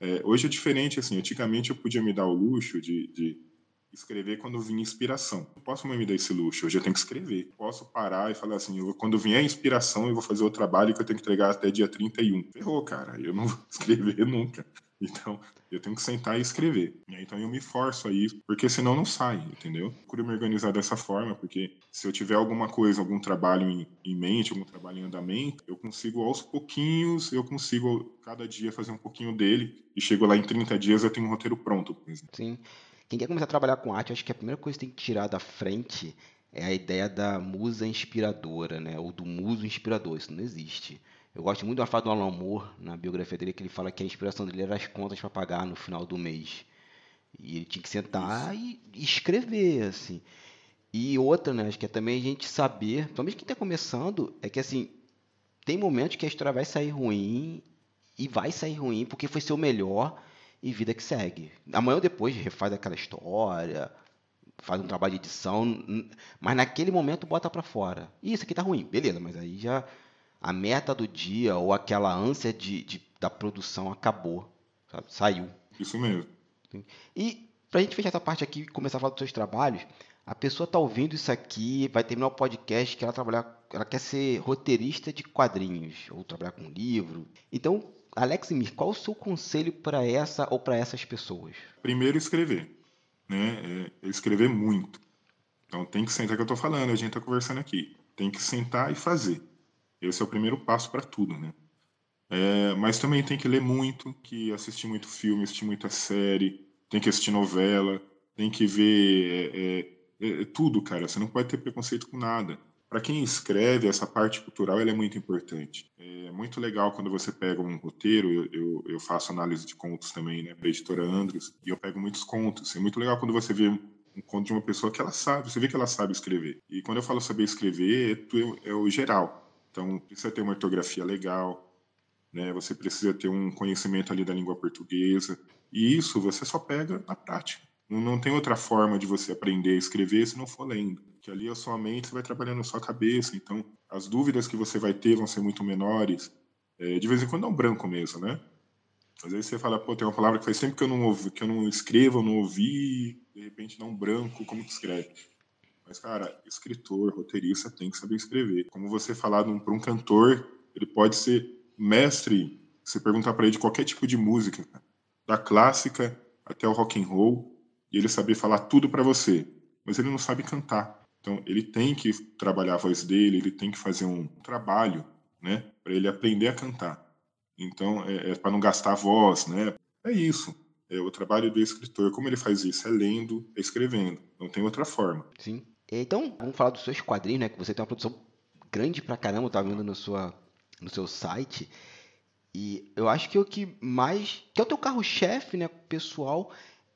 É, hoje é diferente, assim. Antigamente eu podia me dar o luxo de, de escrever quando vinha inspiração. Não posso me dar esse luxo, hoje eu tenho que escrever. Posso parar e falar assim, eu, quando vier inspiração, eu vou fazer o trabalho que eu tenho que entregar até dia 31. Ferrou, cara, eu não vou escrever nunca. Então, eu tenho que sentar e escrever. Então, eu me forço a isso, porque senão não sai, entendeu? Procuro me organizar dessa forma, porque se eu tiver alguma coisa, algum trabalho em, em mente, algum trabalho em andamento, eu consigo aos pouquinhos, eu consigo cada dia fazer um pouquinho dele, e chego lá em 30 dias eu tenho um roteiro pronto. Sim. Quem quer começar a trabalhar com arte, acho que a primeira coisa que tem que tirar da frente é a ideia da musa inspiradora, né? Ou do muso inspirador. Isso não existe. Eu gosto muito da fala do Alan Moore, na biografia dele, que ele fala que a inspiração dele era as contas para pagar no final do mês. E ele tinha que sentar e escrever, assim. E outra, né? Acho que é também a gente saber, principalmente quem está começando, é que assim, tem momentos que a história vai sair ruim e vai sair ruim porque foi seu melhor e vida que segue. Amanhã ou depois refaz aquela história, faz um trabalho de edição, mas naquele momento bota para fora. E isso aqui tá ruim, beleza, mas aí já a meta do dia ou aquela ânsia de, de da produção acabou, sabe? saiu. Isso mesmo. E pra gente fechar essa parte aqui e começar a falar dos seus trabalhos, a pessoa tá ouvindo isso aqui, vai terminar o podcast que ela trabalhar, ela quer ser roteirista de quadrinhos ou trabalhar com livro. Então, Alex Mir, qual o seu conselho para essa ou para essas pessoas? Primeiro, escrever. Né? É escrever muito. Então, tem que sentar, que eu estou falando, a gente está conversando aqui. Tem que sentar e fazer. Esse é o primeiro passo para tudo, né? É, mas também tem que ler muito, que assistir muito filme, assistir muita série, tem que assistir novela, tem que ver é, é, é tudo, cara. Você não pode ter preconceito com nada. Para quem escreve, essa parte cultural é muito importante. É, é muito legal quando você pega um roteiro, eu, eu, faço análise de contos também, né, para a editora Andros, e eu pego muitos contos. É muito legal quando você vê um conto de uma pessoa que ela sabe, você vê que ela sabe escrever. E quando eu falo saber escrever, é, é o geral. Então, precisa ter uma ortografia legal, né, você precisa ter um conhecimento ali da língua portuguesa, e isso você só pega na prática. Não tem outra forma de você aprender a escrever se não for lendo. Que ali a sua mente você vai trabalhando a sua cabeça, então as dúvidas que você vai ter vão ser muito menores. É, de vez em quando é um branco mesmo, né? Às vezes você fala, pô, tem uma palavra que faz tempo que eu não ouvi, que eu não escrevo, eu não ouvi, de repente dá um branco, como que escreve? Mas, cara, escritor, roteirista tem que saber escrever. Como você falar para um cantor, ele pode ser mestre, você perguntar para ele de qualquer tipo de música, da clássica até o rock and roll, e ele saber falar tudo para você, mas ele não sabe cantar. Então, ele tem que trabalhar a voz dele, ele tem que fazer um trabalho, né, para ele aprender a cantar. Então, é, é para não gastar a voz, né? É isso. É o trabalho do escritor. Como ele faz isso? É lendo, é escrevendo. Não tem outra forma. Sim. Então, vamos falar dos seus quadrinhos, né? Que você tem uma produção grande pra caramba, tá vendo no, sua, no seu site. E eu acho que o que mais. que é o teu carro-chefe, né, pessoal,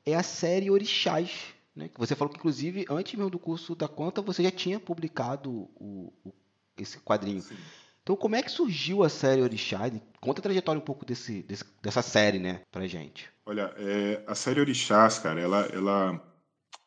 é a série Orixás, né? Você falou que, inclusive, antes mesmo do curso da conta, você já tinha publicado o, o, esse quadrinho. Sim. Então, como é que surgiu a série Orixás? Conta a trajetória um pouco desse, desse, dessa série, né, pra gente. Olha, é, a série Orixás, cara, ela, ela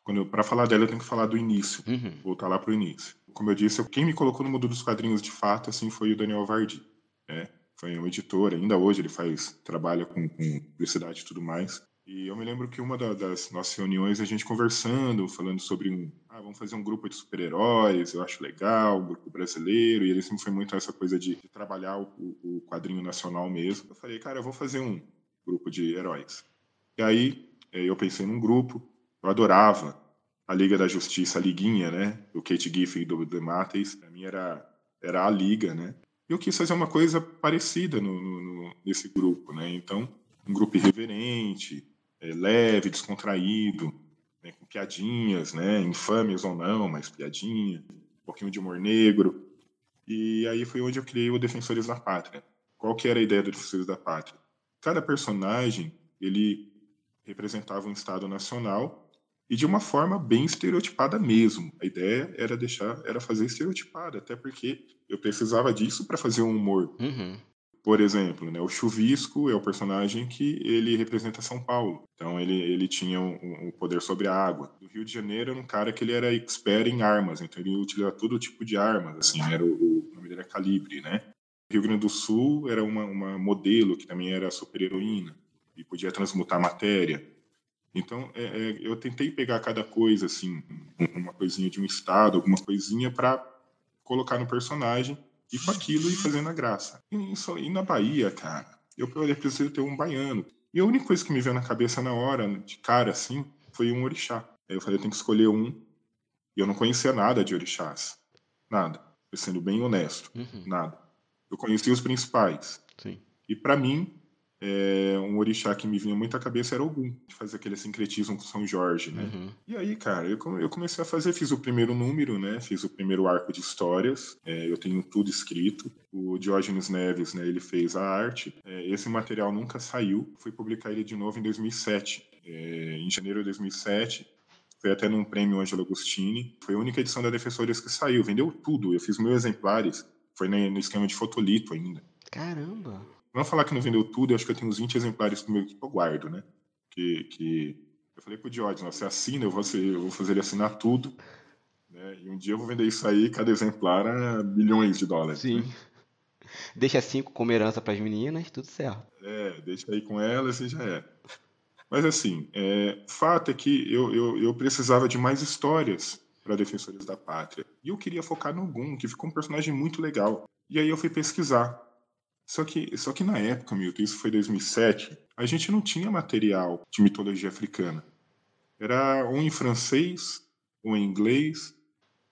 quando para falar dela eu tenho que falar do início, uhum. voltar lá pro início. Como eu disse, quem me colocou no mundo dos quadrinhos de fato, assim, foi o Daniel Vardi, né? Foi um editor, ainda hoje ele faz, trabalha com, com publicidade e tudo mais. E eu me lembro que uma das nossas reuniões, a gente conversando, falando sobre. Ah, vamos fazer um grupo de super-heróis, eu acho legal, um grupo brasileiro. E ele sempre foi muito essa coisa de, de trabalhar o, o, quadrinho nacional mesmo. Eu falei, cara, eu vou fazer um grupo de heróis. E aí eh, eu pensei num grupo, eu adorava a Liga da Justiça, a Liguinha, né? Do Kate Giffen e do The Matheus. Pra mim era, era a Liga, né? E eu quis fazer uma coisa parecida no, no, no, nesse grupo, né? Então, um grupo irreverente, é, leve, descontraído, né, com piadinhas, né, infames ou não, mas piadinha, um pouquinho de humor negro. E aí foi onde eu criei o Defensores da Pátria. Qual que era a ideia do Defensores da Pátria? Cada personagem, ele representava um estado nacional e de uma forma bem estereotipada mesmo. A ideia era deixar, era fazer estereotipada, até porque eu precisava disso para fazer um humor. Uhum. Por exemplo, né, o Chuvisco é o personagem que ele representa São Paulo. Então ele, ele tinha um, um poder sobre a água. Do Rio de Janeiro era um cara que ele era expert em armas, então ele utilizava todo tipo de armas. Assim, era o, o nome dele era Calibre, né? Rio Grande do Sul era uma, uma modelo que também era super heroína e podia transmutar matéria. Então é, é, eu tentei pegar cada coisa assim, uma coisinha de um estado, alguma coisinha para colocar no personagem e com aquilo e fazendo a graça. E, isso, e na Bahia, cara, eu preciso ter um baiano. E a única coisa que me veio na cabeça na hora, de cara assim, foi um orixá. Aí eu falei, eu tenho que escolher um. E eu não conhecia nada de orixás. Nada. Sendo bem honesto. Uhum. Nada. Eu conhecia os principais. Sim. E para mim, é, um orixá que me vinha muito à cabeça era Ogum, de fazer aquele sincretismo com São Jorge, né? Uhum. E aí, cara, eu, eu, comecei a fazer, fiz o primeiro número, né? Fiz o primeiro arco de histórias, é, eu tenho tudo escrito. O Diógenes Neves, né? Ele fez a arte. É, esse material nunca saiu, fui publicar ele de novo em 2007. É, em janeiro de 2007, foi até num prêmio Angelo Agostini. Foi a única edição da Defensores que saiu, vendeu tudo. Eu fiz mil exemplares, foi no esquema de fotolito ainda. Caramba! Não falar que não vendeu tudo, eu acho que eu tenho uns 20 exemplares que eu guardo, né? Que, que eu falei pro Diógenes, você assina, eu vou, eu vou fazer ele assinar tudo. Né? E um dia eu vou vender isso aí, cada exemplar a bilhões de dólares. Sim. Né? Deixa cinco como herança para as meninas, tudo certo. É, deixa aí com elas e já é. Mas assim, é, fato é que eu, eu, eu precisava de mais histórias para Defensores da Pátria. E eu queria focar no Gun, que ficou um personagem muito legal. E aí eu fui pesquisar. Só que, só que na época, Milton, isso foi 2007, a gente não tinha material de mitologia africana. Era um em francês, um em inglês,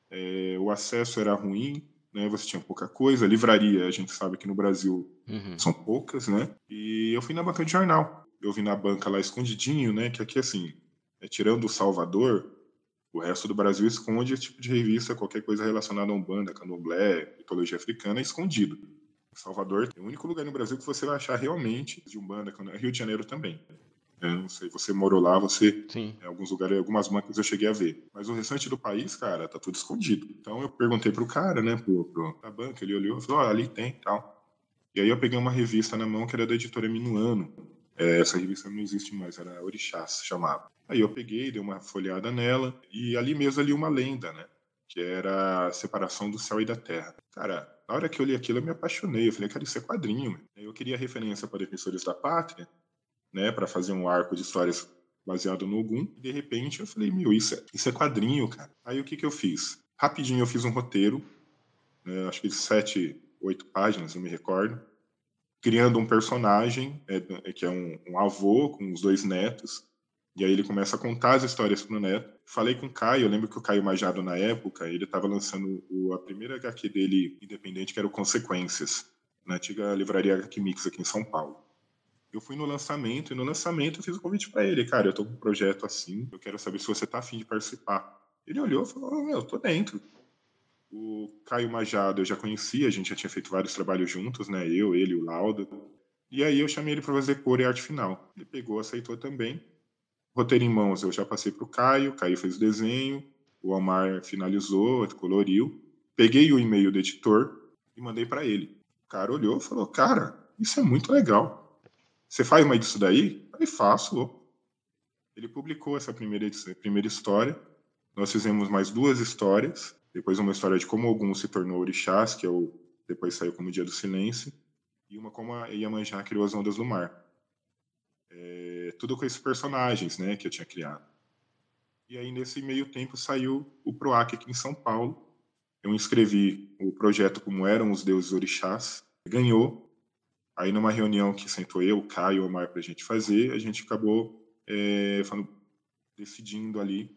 é, o acesso era ruim, né? Você tinha pouca coisa. Livraria, a gente sabe que no Brasil uhum. são poucas, né? E eu fui na banca de jornal. Eu vi na banca lá escondidinho, né? Que aqui, assim, é, tirando o Salvador, o resto do Brasil esconde esse tipo de revista, qualquer coisa relacionada a Umbanda, Candomblé, mitologia africana, é escondido. Salvador é o único lugar no Brasil que você vai achar realmente de Umbanda, Rio de Janeiro também. Eu não sei, você morou lá, você. Sim. Em alguns lugares, algumas bancas eu cheguei a ver. Mas o restante do país, cara, tá tudo escondido. Então eu perguntei pro cara, né, pro, pro da banca, ele olhou e falou: ó, oh, ali tem tal. E aí eu peguei uma revista na mão que era da editora Minuano. É, essa revista não existe mais, era Orixás, chamava. Aí eu peguei, dei uma folheada nela, e ali mesmo ali uma lenda, né? Que era a separação do céu e da terra. Cara, na hora que eu li aquilo, eu me apaixonei. Eu falei, cara, isso é quadrinho. Eu queria referência para Defensores da Pátria, né? Para fazer um arco de histórias baseado no Ogum. E de repente eu falei, meu, isso é, isso é quadrinho, cara. Aí o que, que eu fiz? Rapidinho eu fiz um roteiro, né, acho que de sete, oito páginas, não me recordo, criando um personagem, é, é, que é um, um, avô com os dois netos, e aí ele começa a contar as histórias para o neto. Falei com o Caio, eu lembro que o Caio Majado, na época, ele estava lançando o, a primeira HQ dele independente, que era o Consequências, na antiga livraria HQ Mix aqui em São Paulo. Eu fui no lançamento, e no lançamento eu fiz o um convite para ele. Cara, eu estou com um projeto assim, eu quero saber se você está afim de participar. Ele olhou e falou, oh, meu, tô dentro. O Caio Majado eu já conhecia, a gente já tinha feito vários trabalhos juntos, né? Eu, ele, o Lauda. E aí eu chamei ele para fazer cor e arte final. Ele pegou, aceitou também. Roteiro em mãos eu já passei para o Caio, Caio fez o desenho, o Omar finalizou, coloriu. Peguei o e-mail do editor e mandei para ele. O cara olhou e falou: Cara, isso é muito legal. Você faz uma disso daí? Aí faço. Ele publicou essa primeira, primeira história. Nós fizemos mais duas histórias depois uma história de como Ogum se tornou orixás, que é o, depois saiu como Dia do Silêncio, e uma como a Iemanjá criou as ondas do mar. É, tudo com esses personagens, né, que eu tinha criado. E aí nesse meio tempo saiu o Proac aqui em São Paulo. Eu inscrevi o projeto como eram os deuses orixás, ganhou. Aí numa reunião que sentou eu, Caio, o Omar para a gente fazer, a gente acabou é, falando, decidindo ali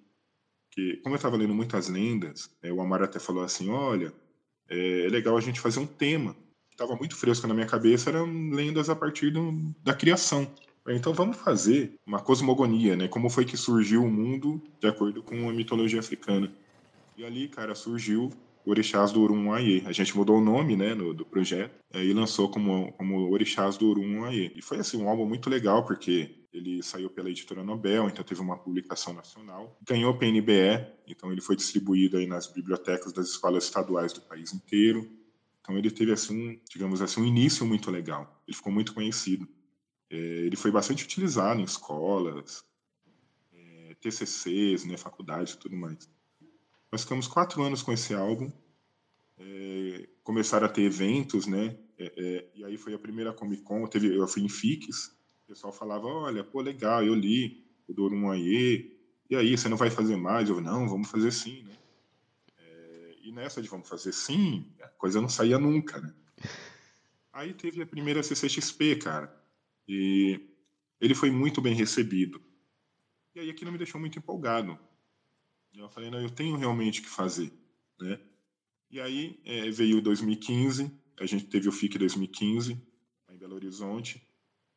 que, como eu estava lendo muitas lendas, é, o Amaro até falou assim: olha, é, é legal a gente fazer um tema. Estava muito fresco na minha cabeça, eram lendas a partir do, da criação. Então vamos fazer uma cosmogonia, né? Como foi que surgiu o mundo de acordo com a mitologia africana. E ali, cara, surgiu Orixás do Urum Aie. A gente mudou o nome, né, no, do projeto, e lançou como, como Orixás do Urum Aie. E foi, assim, um álbum muito legal, porque ele saiu pela editora Nobel, então teve uma publicação nacional. Ganhou PNBE, então ele foi distribuído aí nas bibliotecas das escolas estaduais do país inteiro. Então ele teve assim, um, digamos assim, um início muito legal. Ele ficou muito conhecido. É, ele foi bastante utilizado em escolas, é, TCCs, né, faculdades e tudo mais. Nós ficamos quatro anos com esse álbum. É, começaram a ter eventos, né? É, é, e aí foi a primeira Comic Con. Teve, eu fui em FIX, pessoal falava, olha, pô, legal, eu li o Dorum Aie, e aí, você não vai fazer mais? Eu, não, vamos fazer sim, né? É, e nessa de vamos fazer sim, a coisa não saía nunca, né? Aí teve a primeira CCXP, cara, e ele foi muito bem recebido. E aí aquilo me deixou muito empolgado. Eu falei, não, eu tenho realmente que fazer, né? E aí é, veio 2015, a gente teve o FIC 2015, em Belo Horizonte,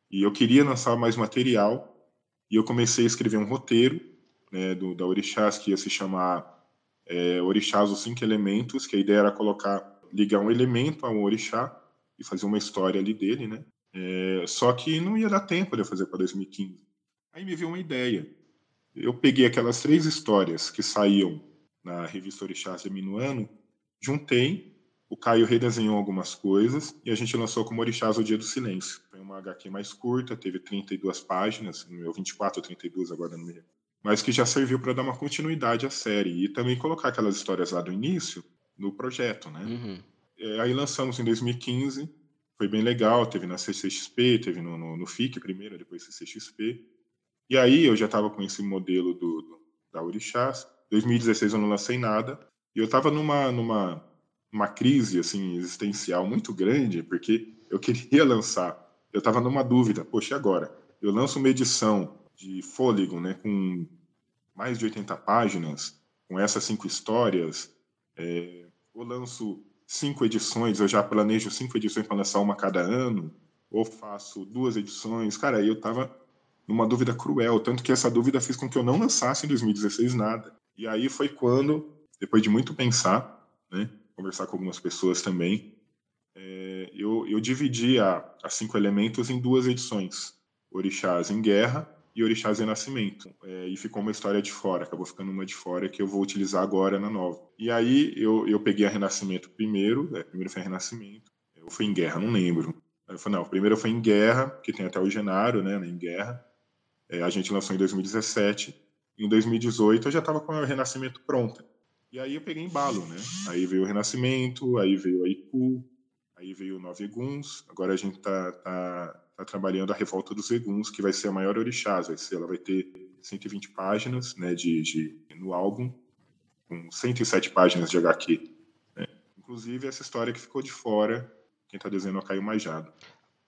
e eu queria lançar mais material, e eu comecei a escrever um roteiro né, do, da Orixás, que ia se chamar é, Orixás os Cinco Elementos, que a ideia era colocar, ligar um elemento a um orixá e fazer uma história ali dele, né? É, só que não ia dar tempo de eu fazer para 2015. Aí me veio uma ideia. Eu peguei aquelas três histórias que saíam na revista Orixás de Minuano, juntei o Caio redesenhou algumas coisas e a gente lançou como Orixás o Dia do Silêncio. Foi uma HQ mais curta, teve 32 páginas, no meu 24 ou 32 agora não me. Mas que já serviu para dar uma continuidade à série e também colocar aquelas histórias lá do início no projeto, né? Uhum. É, aí lançamos em 2015, foi bem legal, teve na CCXP, teve no, no, no FIC primeiro, depois CCXP. E aí eu já estava com esse modelo do, do, da Orixás. 2016 eu não lancei nada. E eu estava numa, numa uma crise assim existencial muito grande, porque eu queria lançar. Eu estava numa dúvida, poxa, e agora? Eu lanço uma edição de fôlego, né, com mais de 80 páginas, com essas cinco histórias, é, ou lanço cinco edições, eu já planejo cinco edições para lançar uma cada ano, ou faço duas edições. Cara, eu estava numa dúvida cruel, tanto que essa dúvida fez com que eu não lançasse em 2016 nada. E aí foi quando, depois de muito pensar, né, conversar com algumas pessoas também, é, eu, eu dividi a, a cinco elementos em duas edições: Orixás em Guerra e Orixás Nascimento. É, e ficou uma história de fora, acabou ficando uma de fora que eu vou utilizar agora na nova. E aí eu, eu peguei a Renascimento primeiro, é, primeiro foi Renascimento, eu fui em Guerra, não lembro. Eu falei, não, primeiro foi em Guerra, que tem até o Genário, né, em Guerra. É, a gente lançou em 2017. Em 2018 eu já estava com o Renascimento pronta. E aí eu peguei embalo, né? Aí veio o Renascimento, aí veio a Ipu, aí veio o Nove Eguns. Agora a gente tá, tá, tá, trabalhando a Revolta dos Eguns, que vai ser a maior orixás. Vai ser, ela vai ter 120 páginas né, de, de, no álbum, com 107 páginas de HQ. Né? Inclusive essa história que ficou de fora, quem está desenhando é Caio Majado,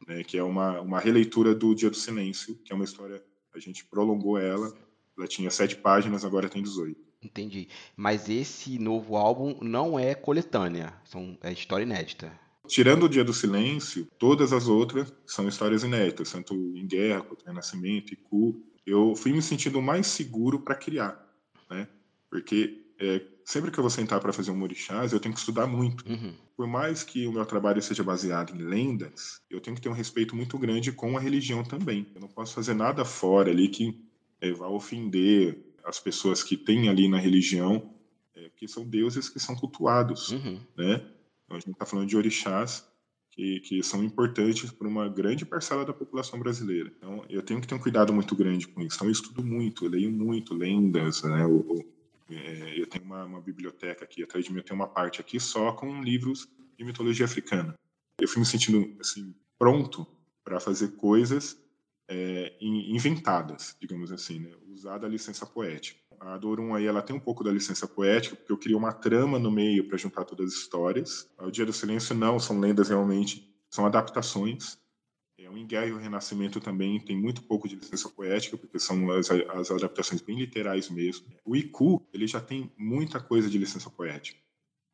né, que é uma, uma releitura do Dia do Silêncio, que é uma história, a gente prolongou ela, ela tinha sete páginas, agora tem 18. Entendi. Mas esse novo álbum não é coletânea, são, é história inédita. Tirando o Dia do Silêncio, todas as outras são histórias inéditas, tanto em Guerra, quanto Renascimento e Cu. Eu fui me sentindo mais seguro para criar, né? Porque é, sempre que eu vou sentar para fazer um Morixás, eu tenho que estudar muito. Uhum. Por mais que o meu trabalho seja baseado em lendas, eu tenho que ter um respeito muito grande com a religião também. Eu não posso fazer nada fora ali que é, vá ofender as pessoas que têm ali na religião, é, que são deuses que são cultuados, Uhum. né? Então a gente está falando de orixás que, que são importantes para uma grande parcela da população brasileira. Então eu tenho que ter um cuidado muito grande com isso. Então eu estudo muito, eu leio muito lendas, né? Eu, eu, é, eu tenho uma, uma biblioteca aqui atrás de mim, eu tenho uma parte aqui só com livros de mitologia africana. Eu fui me sentindo assim pronto para fazer coisas é, in- inventadas, digamos assim, né? usar da licença poética. A Dorum aí ela tem um pouco da licença poética, porque eu queria uma trama no meio para juntar todas as histórias. O Dia do Silêncio não, são lendas realmente, são adaptações. É, o Em Guerra e o Renascimento também tem muito pouco de licença poética, porque são as, as adaptações bem literais mesmo. O Iku, ele já tem muita coisa de licença poética.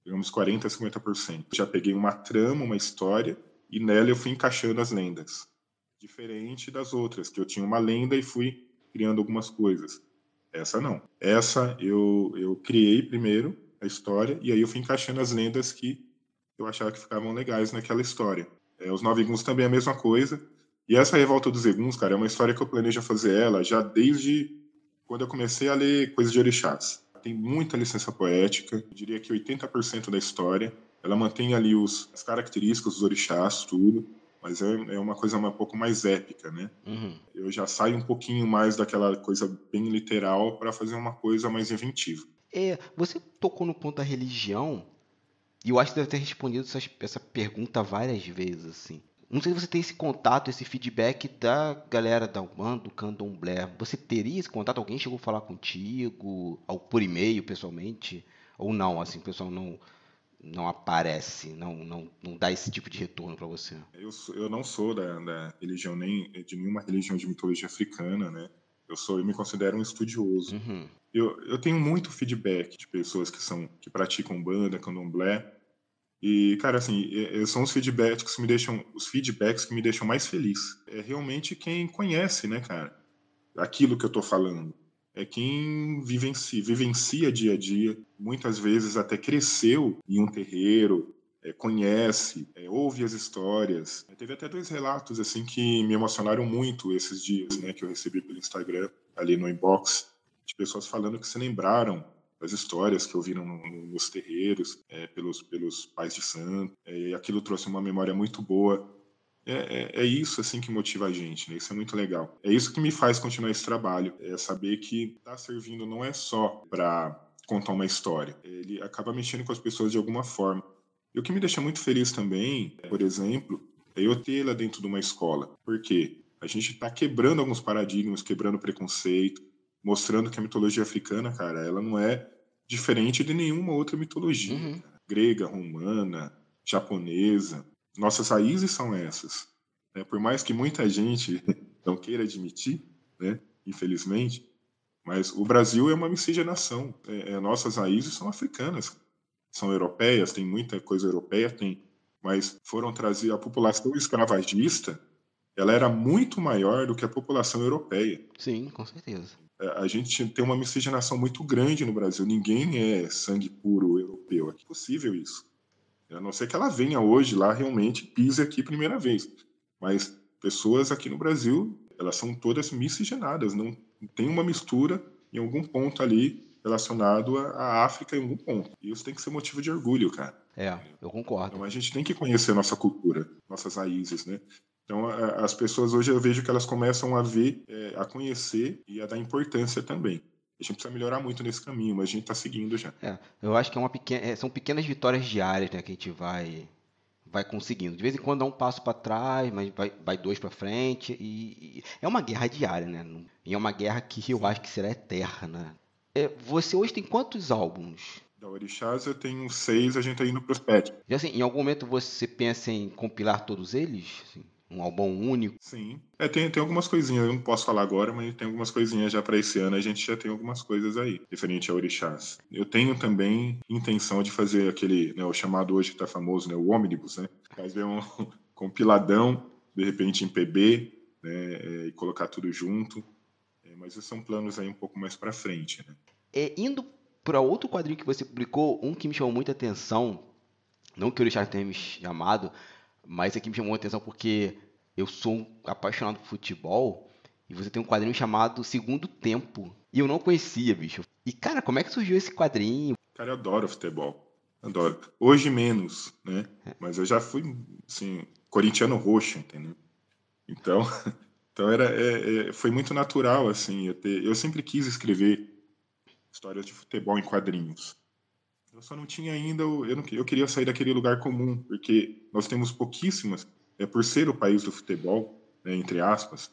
Digamos 40 a 50%. Já peguei uma trama, uma história, e nela eu fui encaixando as lendas diferente das outras, que eu tinha uma lenda e fui criando algumas coisas. Essa não. Essa eu, eu criei primeiro a história e aí eu fui encaixando as lendas que eu achava que ficavam legais naquela história. É, os Nove Guns também é a mesma coisa. E essa Revolta dos Eguns, cara, é uma história que eu planejo fazer ela já desde quando eu comecei a ler coisas de orixás. Tem muita licença poética, eu diria que 80% da história. Ela mantém ali os, as características dos orixás, tudo mas é, é uma coisa um pouco mais épica, né? Uhum. Eu já saio um pouquinho mais daquela coisa bem literal para fazer uma coisa mais inventiva. É, você tocou no ponto da religião, e eu acho que deve ter respondido essa, essa pergunta várias vezes, assim. Não sei se você tem esse contato, esse feedback da galera da Umbanda, do Candomblé. Você teria esse contato? Alguém chegou a falar contigo? Ou por e-mail, pessoalmente? Ou não, assim, o pessoal não, não aparece, não, não, não dá esse tipo de retorno para você? Eu, sou- eu não sou da, da religião, nem de nenhuma religião de mitologia africana, né? Eu sou, eu me considero um estudioso. Uhum. Eu, eu tenho muito feedback de pessoas que são que praticam banda, candomblé. E, cara, assim, são os feedbacks que me deixam, os feedbacks que me deixam mais feliz. É realmente quem conhece, né, cara? Aquilo que eu tô falando. É quem vivencia, vivencia dia a dia, muitas vezes até cresceu em um terreiro, é, conhece, é, ouve as histórias. Teve até dois relatos assim que me emocionaram muito esses dias, né, que eu recebi pelo Instagram, ali no inbox, de pessoas falando que se lembraram das histórias que ouviram no- no- nos terreiros, é, pelos, pelos pais de santo, é, aquilo trouxe uma memória muito boa. É, é, é isso assim que motiva a gente, né? Isso é muito legal. É isso que me faz continuar esse trabalho, é saber que tá servindo não é só para contar uma história, ele acaba mexendo com as pessoas de alguma forma. E o que me deixa muito feliz também, por exemplo, é eu ter lá dentro de uma escola. Por quê? A gente está quebrando alguns paradigmas, quebrando preconceito, mostrando que a mitologia africana, cara, ela não é diferente de nenhuma outra mitologia. Uhum. Grega, romana, japonesa. Nossas raízes são essas. né? Por mais que muita gente não queira admitir, né? infelizmente, mas o Brasil é uma miscigenação. É, é, nossas raízes são africanas, são europeias, tem muita coisa europeia, tem, mas foram trazer a população escravagista, ela era muito maior do que a população europeia. Sim, com certeza. É, A gente tem uma miscigenação muito grande no Brasil. Ninguém é sangue puro europeu. É impossível isso. A não ser que ela venha hoje lá realmente pise aqui primeira vez. Mas pessoas aqui no Brasil, elas são todas miscigenadas, não tem uma mistura em algum ponto ali relacionado à África em algum ponto. E isso tem que ser motivo de orgulho, cara. É, eu concordo. Então a gente tem que conhecer a nossa cultura, nossas raízes, né? Então as pessoas hoje eu vejo que elas começam a ver, é, a conhecer e a dar importância também. A gente precisa melhorar muito nesse caminho, mas a gente está seguindo já. É, eu acho que é uma pequena, é, são pequenas vitórias diárias né, que a gente vai vai conseguindo. De vez em quando dá um passo para trás, mas vai, vai dois para frente. E, e, é uma guerra diária, né? E é uma guerra que eu acho que será eterna. É, você hoje tem quantos álbuns? Da Orixás eu tenho seis, a gente tá indo pros pets. E assim, em algum momento você pensa em compilar todos eles? Assim, um álbum único? Sim. É, tem, tem algumas coisinhas, eu não posso falar agora, mas tem algumas coisinhas já para esse ano, a gente já tem algumas coisas aí, referente a Orixás. Eu tenho também intenção de fazer aquele, né, o chamado hoje que tá famoso, né, o Omnibus, né? Fazer um compiladão, de repente em PB, né, é, e colocar tudo junto mas esses são planos aí um pouco mais para frente. Né? É, indo para outro quadrinho que você publicou, um que me chamou muita atenção, não que o Richard tenha me chamado, mas aqui me chamou a atenção porque eu sou um apaixonado por futebol e você tem um quadrinho chamado Segundo Tempo. E eu não conhecia, bicho. E, cara, como é que surgiu esse quadrinho? Cara, eu adoro futebol. Adoro. Hoje menos, né? É. Mas eu já fui, assim, corintiano roxo, entendeu? Então, Então era, é, é, foi muito natural, assim, eu, ter, eu sempre quis escrever histórias de futebol em quadrinhos. Eu só não tinha ainda, eu, não, eu queria sair daquele lugar comum, porque nós temos pouquíssimas, é por ser o país do futebol, né, entre aspas,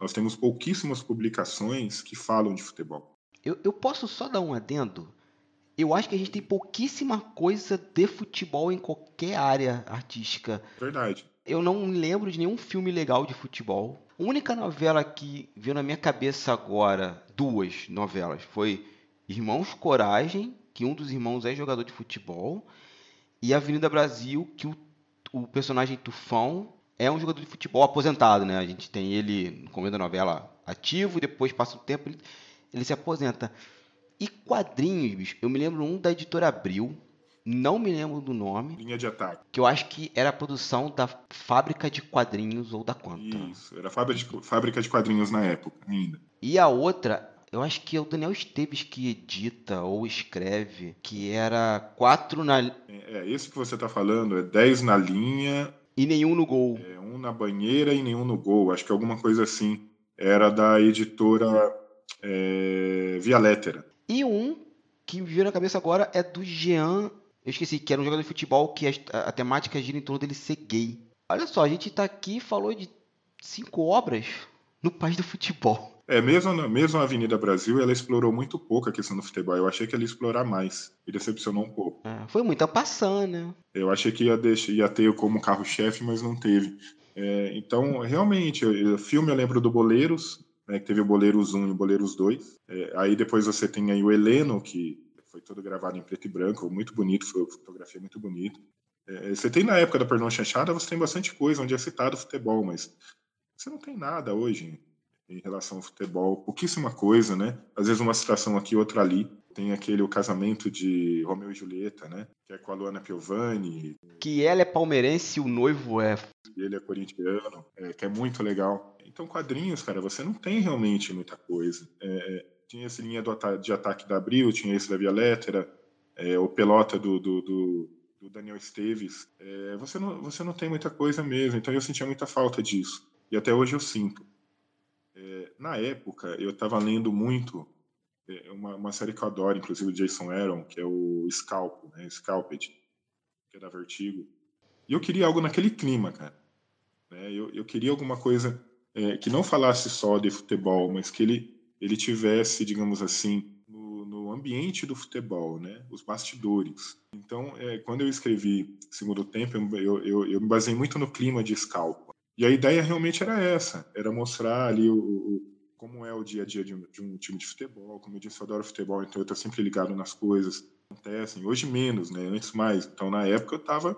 nós temos pouquíssimas publicações que falam de futebol. Eu, eu posso só dar um adendo? Eu acho que a gente tem pouquíssima coisa de futebol em qualquer área artística. Verdade. Eu não lembro de nenhum filme legal de futebol. A única novela que veio na minha cabeça agora, duas novelas, foi Irmãos Coragem, que um dos irmãos é jogador de futebol, e Avenida Brasil, que o, o personagem Tufão é um jogador de futebol aposentado, né? A gente tem ele no começo da novela ativo, depois passa o tempo, ele, ele se aposenta. E quadrinhos, bicho, eu me lembro um da editora Abril, não me lembro do nome. Linha de ataque. Que eu acho que era a produção da fábrica de quadrinhos ou da Quanta. Isso, era fábrica de, fábrica de quadrinhos na época ainda. E a outra, eu acho que é o Daniel Esteves que edita ou escreve, que era quatro na. É, é esse que você tá falando, é 10 na linha. E nenhum no gol. É, um na banheira e nenhum no gol. Acho que alguma coisa assim. Era da editora é, Via Lettera. E um que me veio na cabeça agora é do Jean eu esqueci que era um jogador de futebol que a, a, temática gira em torno dele ser gay. Olha só, a gente tá aqui e falou de cinco obras no país do futebol. É, mesmo, mesmo a Avenida Brasil, ela explorou muito pouco a questão do futebol. Eu achei que ela ia explorar mais. Me decepcionou um pouco. É, foi muita passando, né? Eu achei que ia, deixar, ia ter como carro-chefe, mas não teve. É, então, realmente, o filme eu lembro do Boleiros, né, que teve o Boleiros 1 e o Boleiros 2. É, aí depois você tem aí o Heleno, que foi todo gravado em preto e branco, muito bonito, foi fotografia muito bonita. É, você tem na época da Perdão Chanchada, você tem bastante coisa onde é citado futebol, mas você não tem nada hoje em relação ao futebol, pouquíssima coisa, né? Às vezes uma citação aqui, outra ali. Tem aquele o casamento de Romeu e Julieta, né? Que é com a Luana Piovani. Que ela é palmeirense e o noivo é. Ele é corintiano, é, que é muito legal. Então, quadrinhos, cara, você não tem realmente muita coisa. É, é tinha esse linha de ataque da Abril, tinha esse da Via Lettera, é, o pelota do, do, do, do Daniel Esteves. É, você, não, você não tem muita coisa mesmo, então eu sentia muita falta disso. E até hoje eu sinto. Na época, eu estava lendo muito é, uma, uma, série que eu adoro, inclusive o Jason Aaron, que é o Scalp, né, Scalped, que é da Vertigo. E eu queria algo naquele clima, cara. Né, eu, eu queria alguma coisa é, que não falasse só de futebol, mas que ele ele tivesse, digamos assim, no, no ambiente do futebol, né? Os bastidores. Então, é, quando eu escrevi Segundo Tempo, eu, eu, eu, me basei muito no clima de Scalpo. E a ideia realmente era essa, era mostrar ali o, o como é o dia a dia de um, de um, time de futebol. Como eu disse, eu adoro futebol, então eu estou sempre ligado nas coisas que acontecem. Hoje menos, né? Antes mais. Então, na época, eu estava...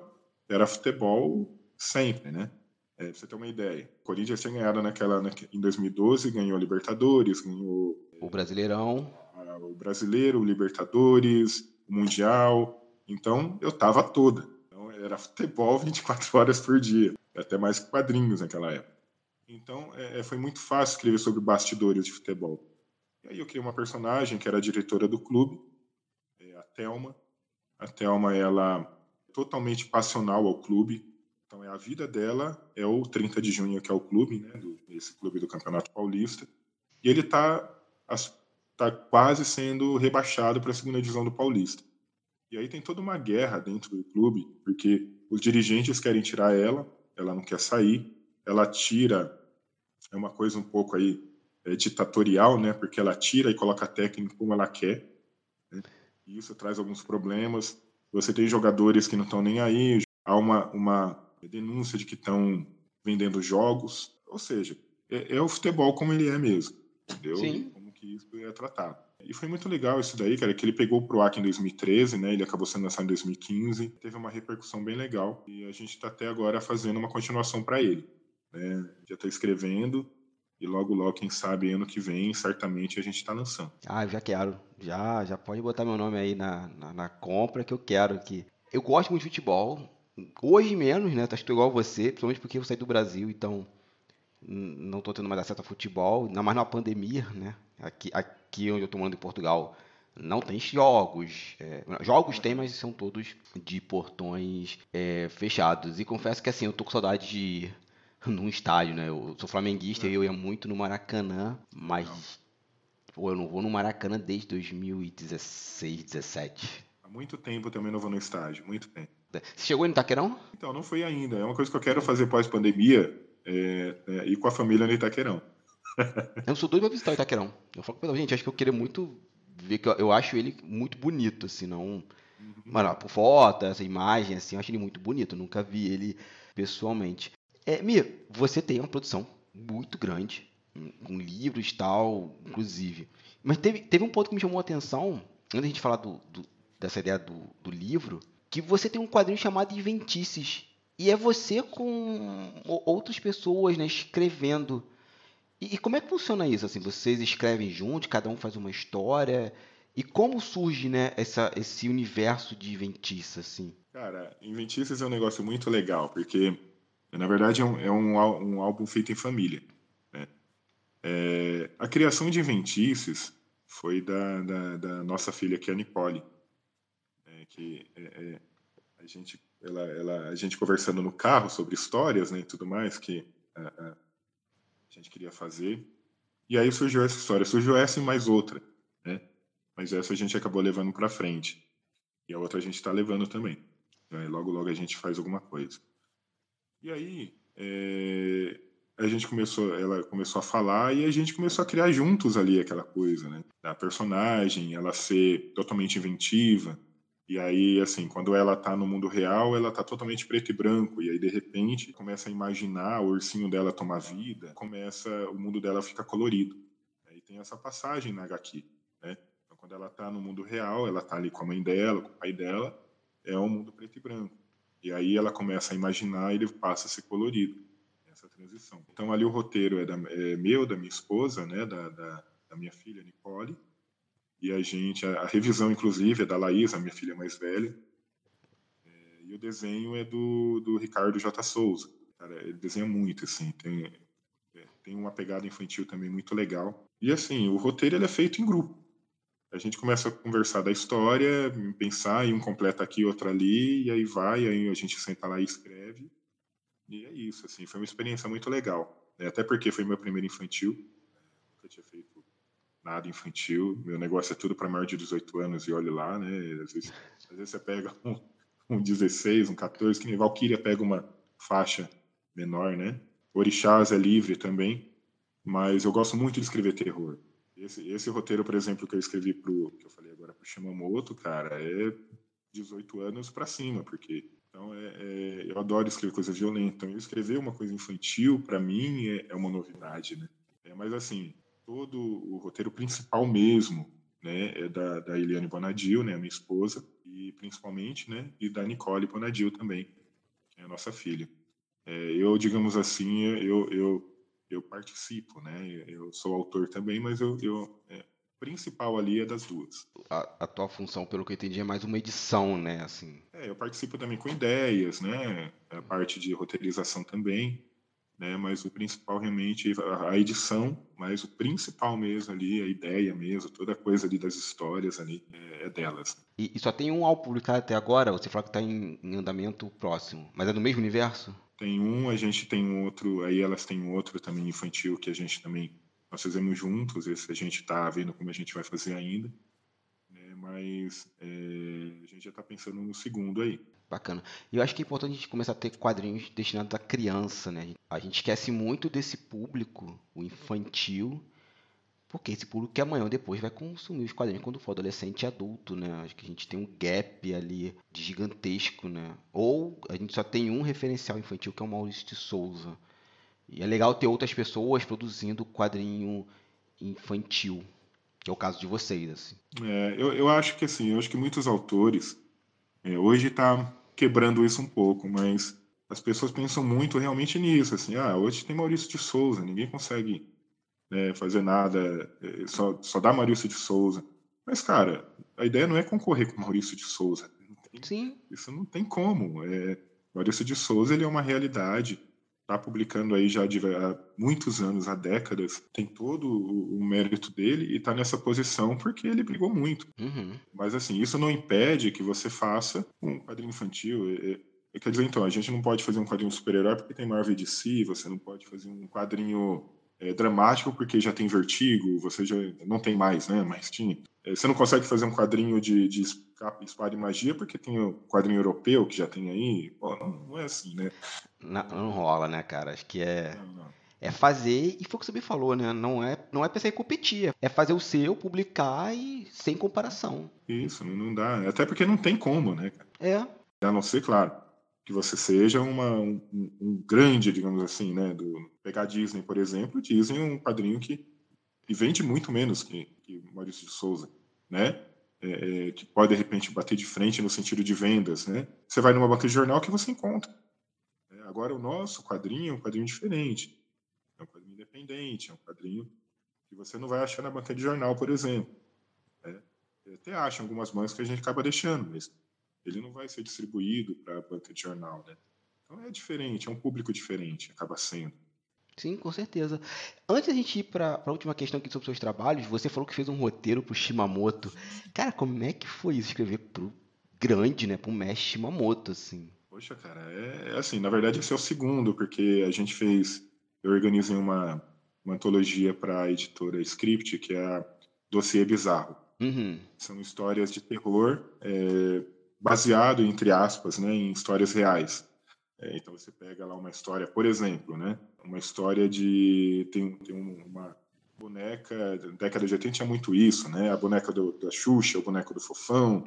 Era futebol sempre, né? É, pra você ter uma ideia. O Corinthians tinha ganhado naquela, em 2012, ganhou a Libertadores, ganhou. O Brasileirão. o Brasileiro, o Libertadores, o Mundial. Então, eu tava toda. Então, era futebol 24 horas por dia, até mais quadrinhos naquela época. Então, é, é, foi muito fácil escrever sobre bastidores de futebol. E aí eu criei uma personagem que era a diretora do clube, é, a Thelma. A Thelma, ela é totalmente passional ao clube. Então, é a vida dela é o 30 de junho, que é o clube, né, do, esse clube do Campeonato Paulista. E ele está tá quase sendo rebaixado para a segunda divisão do Paulista. E aí tem toda uma guerra dentro do clube, porque os dirigentes querem tirar ela, ela não quer sair, ela tira é uma coisa um pouco aí é, ditatorial, né? Porque ela tira e coloca técnico como ela quer. Né? E isso traz alguns problemas. Você tem jogadores que não estão nem aí. Há uma, uma denúncia de que estão vendendo jogos. Ou seja, é, é, o futebol como ele é mesmo. Entendeu? Sim. Como que isso é tratado. E foi muito legal isso daí, cara, que ele pegou o PROAC em 2013, né? Ele acabou sendo lançado em 2015. Teve uma repercussão bem legal. E a gente está até agora fazendo uma continuação para ele. Né? Já estou escrevendo e logo, logo, quem sabe, ano que vem, certamente a gente está lançando. Ah, já quero. Já, já pode botar meu nome aí na, na, na compra que eu quero aqui. Eu gosto muito de futebol. Hoje menos, né? Estou igual você, principalmente porque eu saí do Brasil, então não estou tendo mais acesso a futebol, ainda mais na pandemia, né? Aqui, aqui onde eu estou morando em Portugal, não tem jogos. É, jogos tem, mas são todos de portões é, fechados. E confesso que assim, eu tô com saudade de num estádio, né? Eu sou flamenguista e eu ia muito no Maracanã, mas pô, eu não vou no Maracanã desde 2016, 17. Há muito tempo eu também não vou no estádio, muito tempo. Você chegou no Itaquerão? Então, não foi ainda. É uma coisa que eu quero fazer pós-pandemia, é, é, ir com a família no Itaquerão. Eu sou doido pra visitar o Itaquerão. Eu falo pra gente, acho que eu queria muito ver, que eu, eu acho ele muito bonito, assim, não... Uhum. Mano, por foto, essa imagem, assim, eu acho ele muito bonito. Eu nunca vi ele pessoalmente. É, Mia, você tem uma produção muito grande, com livros e tal, inclusive. Mas teve, teve um ponto que me chamou a atenção, antes de a gente falar do, do, dessa ideia do, do livro, que você tem um quadrinho chamado Inventices. E é você com outras pessoas, né, escrevendo. E, e, como é que funciona isso? Assim, vocês escrevem juntos, cada um faz uma história. E como surge, né, essa, esse universo de Inventices, assim? Cara, Inventices é um negócio muito legal, porque na verdade, é um, é um, um álbum feito em família. Né? É, a criação de Inventices foi da, da, da, nossa filha, que é a Nicole. É, que é, é, a, gente, ela, ela, a gente conversando no carro sobre histórias né, e tudo mais que a, a gente queria fazer. E aí surgiu essa história. Surgiu essa e mais outra. Né? Mas essa a gente acabou levando para frente. E a outra a gente está levando também. Né? Logo, logo a gente faz alguma coisa. E aí, é, a gente começou, ela começou a falar e a gente começou a criar juntos ali aquela coisa, né? Da personagem, ela ser totalmente inventiva. E aí, assim, quando ela tá no mundo real, ela tá totalmente preto e branco. E aí, de repente, começa a imaginar o ursinho dela tomar vida, começa, o mundo dela fica colorido. Aí tem essa passagem na HQ, né? Então, quando ela tá no mundo real, ela tá ali com a mãe dela, com o pai dela, é um mundo preto e branco. E aí ela começa a imaginar e ele passa a ser colorido, essa transição. Então ali o roteiro é, da, é meu, da minha esposa, né, da, da, da, minha filha Nicole, e a gente, a, revisão inclusive é da Laís, a minha filha mais velha, é, e o desenho é do, do Ricardo J. Souza. Cara, ele desenha muito, assim, tem, é, tem uma pegada infantil também muito legal. E assim, o roteiro ele é feito em grupo a gente começa a conversar da história, pensar, e um completa aqui, outro ali, e aí vai, aí a gente senta lá e escreve. E é isso, assim, foi uma experiência muito legal. Né? Até porque foi meu primeiro infantil, nunca tinha feito nada infantil. Meu negócio é tudo para maior de 18 anos e olhe lá, né? Às vezes, às vezes você pega um, um 16, um 14, que nem Valkyria pega uma faixa menor, né? Orixás é livre também, mas eu gosto muito de escrever terror. Esse, esse roteiro, por exemplo, que eu escrevi pro, que eu falei agora pro Shimamoto, cara, é 18 anos para cima, porque então é, é, eu adoro escrever coisas violentas. Então, escrever uma coisa infantil, para mim, é, é, uma novidade, né? É, mas assim, todo o roteiro principal mesmo, né, é da, da Eliane Bonadil, né, minha esposa, e principalmente, né, e da Nicole Bonadil também, que é a nossa filha. É, eu, digamos assim, eu, eu eu participo, né? Eu sou autor também, mas eu, eu, é, principal ali é das duas. A, a, tua função, pelo que eu entendi, é mais uma edição, né? Assim. É, eu participo também com ideias, né? A parte de roteirização também, né? Mas o principal realmente a edição, mas o principal mesmo ali, a ideia mesmo, toda a coisa ali das histórias ali é, é delas. E, e, só tem um ao publicado até agora? Você falou que está em, em andamento próximo, mas é do mesmo universo? Tem um, a gente tem um outro, aí elas têm outro também infantil que a gente também nós fizemos juntos, esse a gente está vendo como a gente vai fazer ainda, né? mas é, a gente já está pensando no segundo aí. Bacana. E eu acho que é importante a gente começar a ter quadrinhos destinados à criança, né? A gente esquece muito desse público, o infantil, porque esse público que amanhã ou depois vai consumir os quadrinhos quando for adolescente e adulto, né? Acho que a gente tem um gap ali gigantesco, né? Ou a gente só tem um referencial infantil que é o Maurício de Souza. E é legal ter outras pessoas produzindo quadrinho infantil, que é o caso de vocês, assim. É, eu, eu acho que assim, eu acho que muitos autores é, hoje está quebrando isso um pouco, mas as pessoas pensam muito realmente nisso, assim, ah, hoje tem Maurício de Souza, ninguém consegue né, fazer nada, é, só, só dá Maurício de Souza. Mas, cara, a ideia não é concorrer com Maurício de Souza. Tem, Sim. Isso não tem como. É, Maurício de Souza ele é uma realidade está publicando aí já há muitos anos, há décadas, tem todo o mérito dele e está nessa posição porque ele brigou muito. Uhum. Mas assim, isso não impede que você faça um quadrinho infantil. É, é, quer dizer, então, a gente não pode fazer um quadrinho super-herói porque tem Marvel de si, você não pode fazer um quadrinho é, dramático porque já tem vertigo, você já não tem mais, né? Mas tinha. É, você não consegue fazer um quadrinho de, de espada e magia porque tem o quadrinho europeu que já tem aí. Pô, não, não é assim, né? Não, não, rola, né, cara? Acho que é. É fazer, e foi o que você me falou, né? Não é, não é pensar em competir. É fazer o seu, publicar e sem comparação. Isso, não dá. Até porque não tem como, né? É. A não ser, claro, que você seja uma, um, um, grande, digamos assim, né? Do, pegar Disney, por exemplo. Disney é um quadrinho que, que vende muito menos que, que Maurício de Souza, né? É, é, que pode, de repente, bater de frente no sentido de vendas, né? Você vai numa banca de jornal que você encontra. Agora, o nosso quadrinho é um quadrinho diferente. É um quadrinho independente, é um quadrinho que você não vai achar na banca de jornal, por exemplo. É, até acham algumas bancas que a gente acaba deixando, mas ele não vai ser distribuído para a banca de jornal, né? Então é diferente, é um público diferente, acaba sendo. Sim, com certeza. Antes da gente ir para a última questão aqui sobre seus trabalhos, você falou que fez um roteiro para o Shimamoto. Cara, como é que foi isso, escrever para o grande, né, para o mestre Shimamoto, assim? Poxa, cara, é, é assim, na verdade esse é o segundo, porque a gente fez, eu organizei uma, uma antologia para a editora Script, que é a Dossiê Bizarro. Uhum. São histórias de terror é, baseado, entre aspas, né, em histórias reais. É, então você pega lá uma história, por exemplo, né, uma história de tem, tem uma boneca, na década de 80 tinha muito isso, né, a boneca do, da Xuxa, o boneco do Fofão,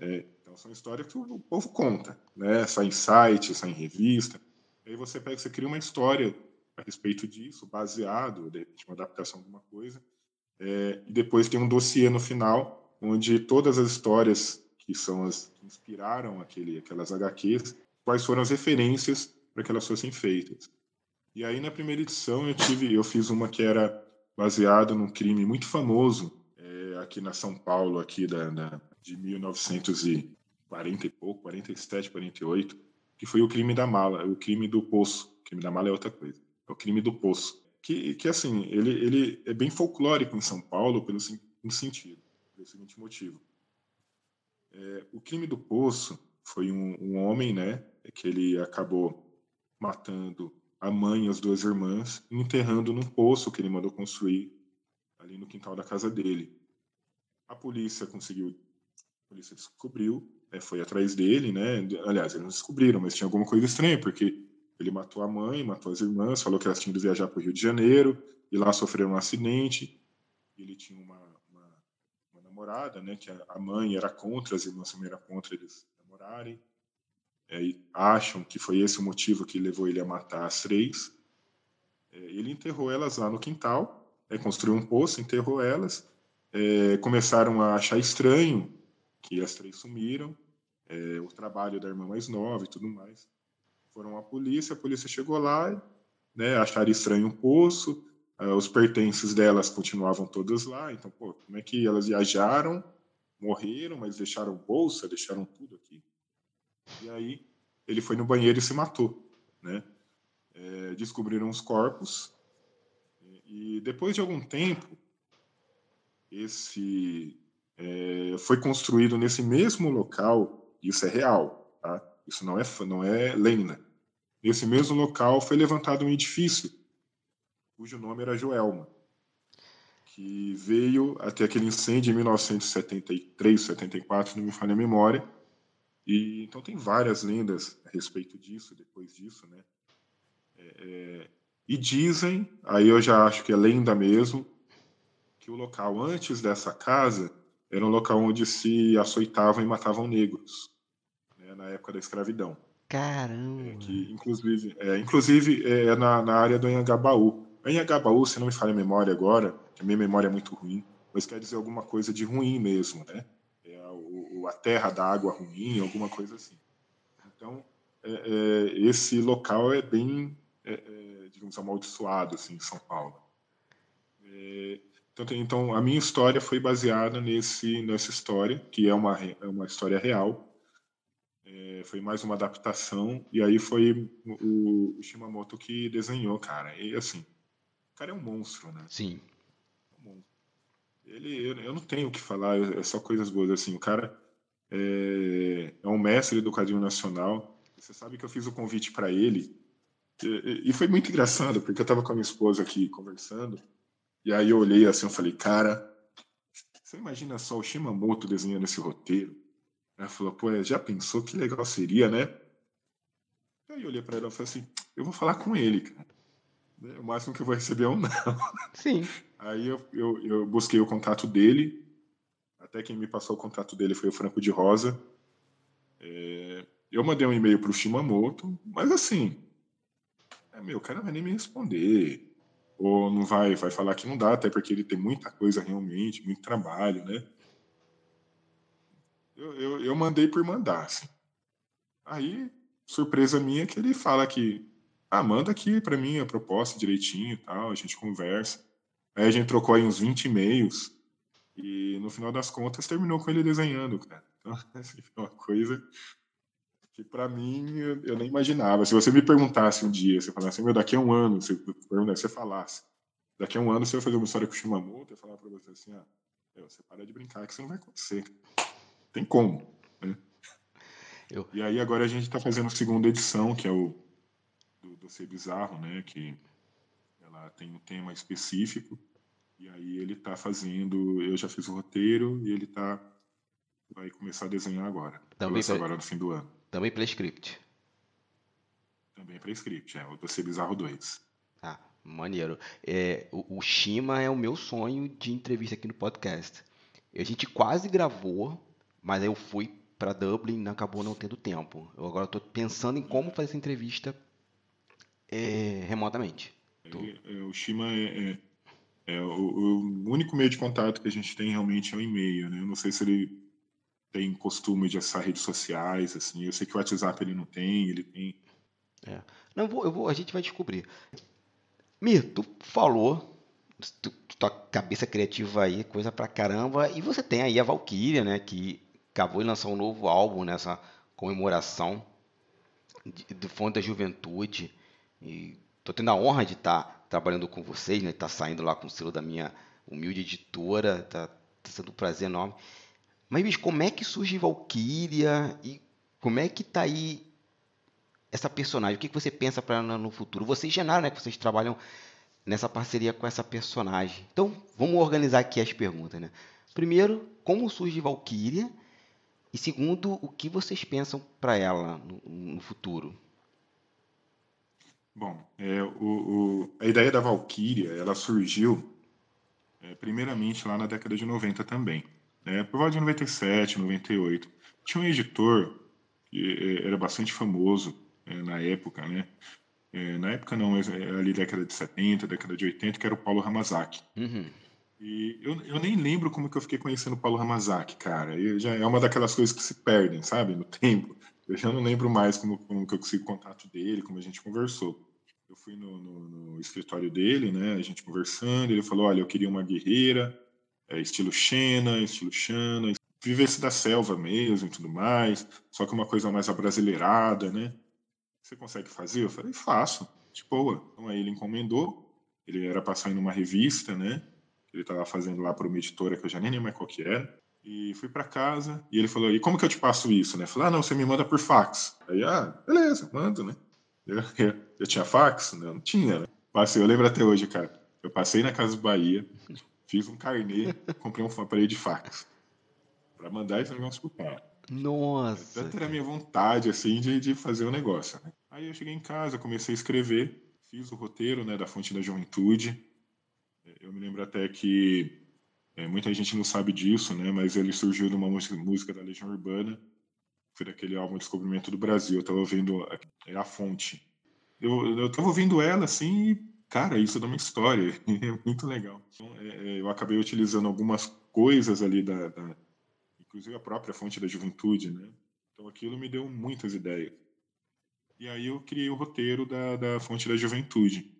é, são histórias que o povo conta, né? Sai em site, sai em revista. Aí você pega, você cria uma história a respeito disso, baseado, de repente, uma adaptação de uma coisa. É, e depois tem um dossiê no final, onde todas as histórias que são as que inspiraram aquele, aquelas HQs, quais foram as referências para que elas fossem feitas. E aí na primeira edição eu tive, eu fiz uma que era baseada num crime muito famoso é, aqui na São Paulo, aqui da, da de 1900 e 40 e pouco, 47, 48, que foi o crime da mala, o crime do poço. O crime da mala é outra coisa. É o crime do poço. Que, que assim, ele, ele é bem folclórico em São Paulo pelo um sentido, pelo seguinte motivo. É, o crime do poço foi um, um homem, né, que ele acabou matando a mãe e as duas irmãs, enterrando num poço que ele mandou construir ali no quintal da casa dele. A polícia conseguiu, a polícia descobriu, é, foi atrás dele, né? Aliás, eles não descobriram, mas tinha alguma coisa estranha, porque ele matou a mãe, matou as irmãs, falou que elas tinham de viajar para o Rio de Janeiro, e lá sofreram um acidente. Ele tinha uma, uma, uma namorada, né? Que a mãe era contra, as irmãs também eram contra eles namorarem. É, acham que foi esse o motivo que levou ele a matar as três. É, ele enterrou elas lá no quintal, é, construiu um poço, enterrou elas. É, começaram a achar estranho que as três sumiram, é, o trabalho da irmã mais nova e tudo mais. Foram à polícia, a polícia chegou lá, né, acharam estranho um poço, uh, os pertences delas continuavam todos lá. Então, pô, como é que elas viajaram, morreram, mas deixaram bolsa, deixaram tudo aqui? E aí ele foi no banheiro e se matou, né? É, descobriram os corpos e depois de algum tempo esse é, foi construído nesse mesmo local. Isso é real, tá? Isso não é não é lenda. Nesse mesmo local foi levantado um edifício cujo nome era Joelma, que veio até aquele incêndio em 1973, 74, não me falha a memória. E então tem várias lendas a respeito disso, depois disso, né? É, é, e dizem, aí eu já acho que é lenda mesmo, que o local antes dessa casa era um local onde se açoitavam e matavam negros, né, na época da escravidão. Caramba! É, que, inclusive, é, inclusive é na, na área do Anhangabaú. Anhangabaú, se não me falha a memória agora, que a minha memória é muito ruim, mas quer dizer alguma coisa de ruim mesmo, né? É a, o, a terra da água ruim, alguma coisa assim. Então, é, é, esse local é bem, é, é, digamos, amaldiçoado assim, em São Paulo. É, então, então, a minha história foi baseada nesse, nessa história, que é uma, é uma história real, é, foi mais uma adaptação, e aí foi o, o Shimamoto que desenhou, cara. E assim, o cara é um monstro, né? Sim. Ele, eu, eu não tenho o que falar, é só coisas boas. Assim, o cara é, é um mestre do quadrinho nacional. Você sabe que eu fiz o convite para ele, e, e, foi muito engraçado, porque eu estava com a minha esposa aqui conversando, e aí eu olhei assim, eu falei, cara, você imagina só o Shimamoto desenhando esse roteiro? Ela falou, pô, já pensou que legal seria, né? Aí eu olhei para ela e falei assim, eu vou falar com ele, cara. Né, o máximo que eu vou receber é um não. Sim. Aí eu, eu, eu busquei o contato dele, até quem me passou o contato dele foi o Franco de Rosa. É, eu mandei um e-mail para o Shimamoto, mas assim, é, meu, o cara não vai nem me responder. Ou não vai, vai falar que não dá, até porque ele tem muita coisa realmente, muito trabalho, né? Eu, eu, eu mandei por mandar, assim. Aí, surpresa minha é que ele fala que, ah, manda aqui para mim a proposta direitinho e tal, a gente conversa. Aí a gente trocou aí uns 20 e-mails e no final das contas terminou com ele desenhando, cara. Então, assim, foi uma coisa que para mim eu, eu, nem imaginava. Se você me perguntasse um dia, você falasse, meu, daqui a um ano, você, você falasse, daqui a um ano você vai fazer uma história com o Shimamoto, eu falar para você assim, ah, meu, você para de brincar que isso não vai acontecer tem como. Né? Eu... E aí agora a gente está fazendo a segunda edição, que é o do, do Ser Bizarro, né? Que ela tem um tema específico. E aí ele está fazendo, eu já fiz o roteiro e ele tá vai começar a desenhar agora. Também pra... agora no fim do ano. Também para script. Também para script, é o do Ser Bizarro 2. Ah, maneiro. É, o, o Shima é o meu sonho de entrevista aqui no podcast. A gente quase gravou mas eu fui para Dublin e acabou não tendo tempo. Eu agora estou pensando em como fazer essa entrevista é, remotamente. Tô... É, o Shima é, é, é o, o, único meio de contato que a gente tem realmente é o e-mail, né? Eu não sei se ele tem costume de acessar redes sociais, assim. Eu sei que o WhatsApp ele não tem, ele tem. É. Não, vou, eu vou, a gente vai descobrir. Mir, tu falou, tu, tua cabeça criativa aí, coisa pra caramba, e você tem aí a Valkyria, né? Que acabou de lançar um novo álbum nessa comemoração do Fundo da Juventude. E tô tendo a honra de estar tá trabalhando com vocês, né? Tá saindo lá com o selo da minha humilde editora, tá, tá sendo um prazer enorme. Mas, bicho, como é que surge Valkyria e como é que tá aí essa personagem? O que, que você pensa para no futuro? Vocês, Genaro, né, que vocês trabalham nessa parceria com essa personagem. Então, vamos organizar aqui as perguntas, né? Primeiro, como surge Valkyria? E segundo, o que vocês pensam para ela no, no, futuro? Bom, é, o, o, a ideia da Valkyria, ela surgiu é, primeiramente lá na década de 90 também. Né? Por volta de 97, 98. Tinha um editor que é, era bastante famoso é, na época, né? É, na época não, mas é, ali década de 70, década de 80, que era o Paulo Ramazaki. Uhum. E eu, eu nem lembro como que eu fiquei conhecendo o Paulo Ramazaki, cara. E já é uma daquelas coisas que se perdem, sabe, no tempo. Eu já não lembro mais como, como que eu consegui contato dele, como a gente conversou. eu fui no, no, no, escritório dele, né? A gente conversando, ele falou, olha, eu queria uma guerreira, é, estilo Xena, estilo Xana, vivesse da selva mesmo e tudo mais, só que uma coisa mais abrasileirada, né? Você consegue fazer? Eu falei, faço, de boa. Então aí ele encomendou, ele era para sair numa revista, né? Ele estava fazendo lá para uma editora que eu já nem lembro mais qual que era. E fui para casa e ele falou: E como que eu te passo isso? Né? Eu falei: Ah, não, você me manda por fax. Aí, ah, beleza, mando, né? Eu, eu, eu tinha fax? Não, não tinha, né? Passei, eu lembro até hoje, cara. Eu passei na Casa Bahia, fiz um carnê, comprei um aparelho de fax para mandar esse negócio pro cara. Nossa. Tanto era a minha vontade, assim, de, de fazer o negócio. Né? Aí eu cheguei em casa, comecei a escrever, fiz o roteiro, né, da Fonte da Juventude. Eu me lembro até que é, muita gente não sabe disso, né, mas ele surgiu de uma música, da Legião Urbana, foi daquele álbum Descobrimento do Brasil. Eu tava ouvindo é a fonte. Eu, eu tava ouvindo ela assim e, cara, isso dá uma história. É muito legal. Então, é, é, eu acabei utilizando algumas coisas ali da, da, inclusive a própria fonte da juventude, né? Então aquilo me deu muitas ideias. E aí eu criei o roteiro da, da fonte da juventude.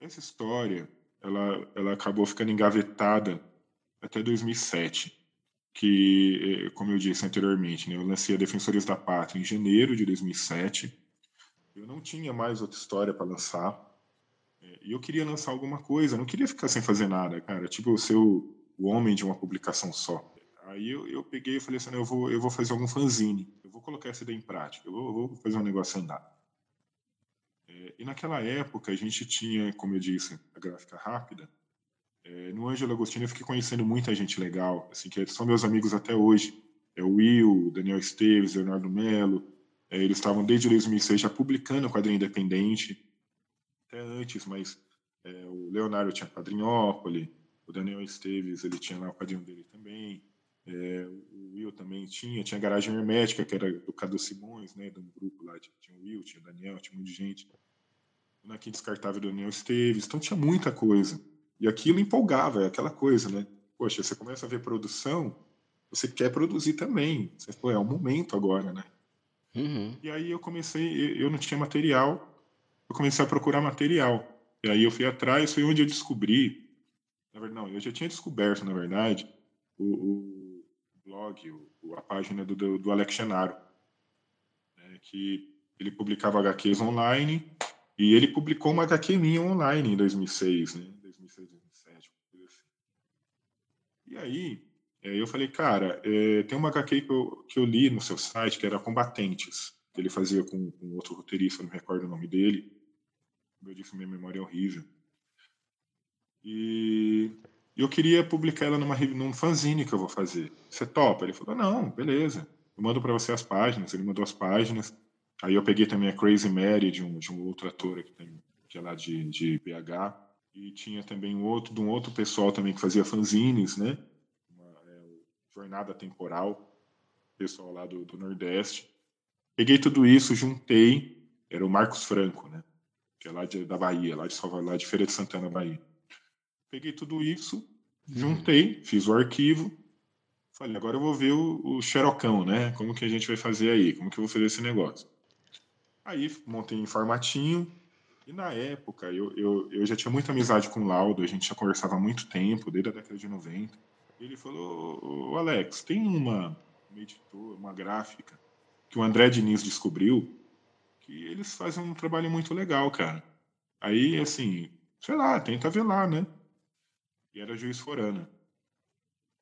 Essa história, ela, ela acabou ficando engavetada até 2007 que, eh, como eu disse anteriormente, né, eu lancei a Defensores da Pátria em janeiro de 2007. Eu não tinha mais outra história para lançar. Eh, e eu queria lançar alguma coisa, não queria ficar sem fazer nada, cara. Tipo, ser o, o homem de uma publicação só. Aí eu, eu peguei e falei assim: eu vou, eu vou fazer algum fanzine, eu vou colocar essa ideia em prática, eu vou, eu vou fazer um negócio andar. É, e naquela época a gente tinha, como eu disse, a gráfica rápida, é, no Ângelo Agostinho eu fiquei conhecendo muita gente legal, assim, que são meus amigos até hoje. É o Will, Daniel Esteves, Leonardo Melo. É, eles estavam desde 2006 já publicando quadrinho independente, até antes, mas é, o Leonardo tinha Quadrinhópolis, o Daniel Esteves ele tinha lá o quadrinho dele também. É, o Will também tinha, tinha a Garagem Hermética, que era do Cadu Simões, né, de um grupo lá, tinha o Will, tinha o Daniel, tinha um monte de gente. O Naquim Descartável do Daniel Esteves, então tinha muita coisa. E aquilo empolgava, é aquela coisa, né? Poxa, você começa a ver produção, você quer produzir também. Você falou, é o momento agora, né? Uhum. E aí eu comecei, eu não tinha material, eu comecei a procurar material. E aí eu fui atrás, foi onde eu descobri, na verdade, não, eu já tinha descoberto, na verdade, o, o blog, o, a página do, do, do Alex Genaro, né, que ele publicava HQs online, e ele publicou uma HQ minha online em 2006, né? 2006, 2007, coisa assim. E aí, é, eu falei, cara, é, tem uma HQ que eu, que eu li no seu site, que era Combatentes, que ele fazia com, com outro roteirista, não me recordo o nome dele. Como eu disse, minha memória é horrível. E eu queria publicar ela numa, num fanzine que eu vou fazer. Você topa? Ele falou, não, beleza. Eu mando para você as páginas. Ele mandou as páginas. Aí eu peguei também a Crazy Mary, de um, de um outro ator que, tem, que é lá de, de BH. E tinha também um outro, de um outro pessoal também que fazia fanzines, né? Uma, é, Jornada Temporal, pessoal lá do, do Nordeste. Peguei tudo isso, juntei, era o Marcos Franco, né? Que é lá de, da Bahia, lá de Salvador, lá de Feira de Santana, Bahia. Peguei tudo isso, juntei, fiz o arquivo, falei, agora eu vou ver o, o xerocão, né? Como que a gente vai fazer aí? Como que eu vou fazer esse negócio? Aí montei em formatinho, e na época, eu, eu, eu já tinha muita amizade com o Laudo, a gente já conversava há muito tempo, desde a década de 90. Ele falou, Alex, tem uma, uma editora, uma gráfica, que o André Diniz descobriu, que eles fazem um trabalho muito legal, cara. Aí, assim, sei lá, tenta ver lá, né? E era Juiz Forana.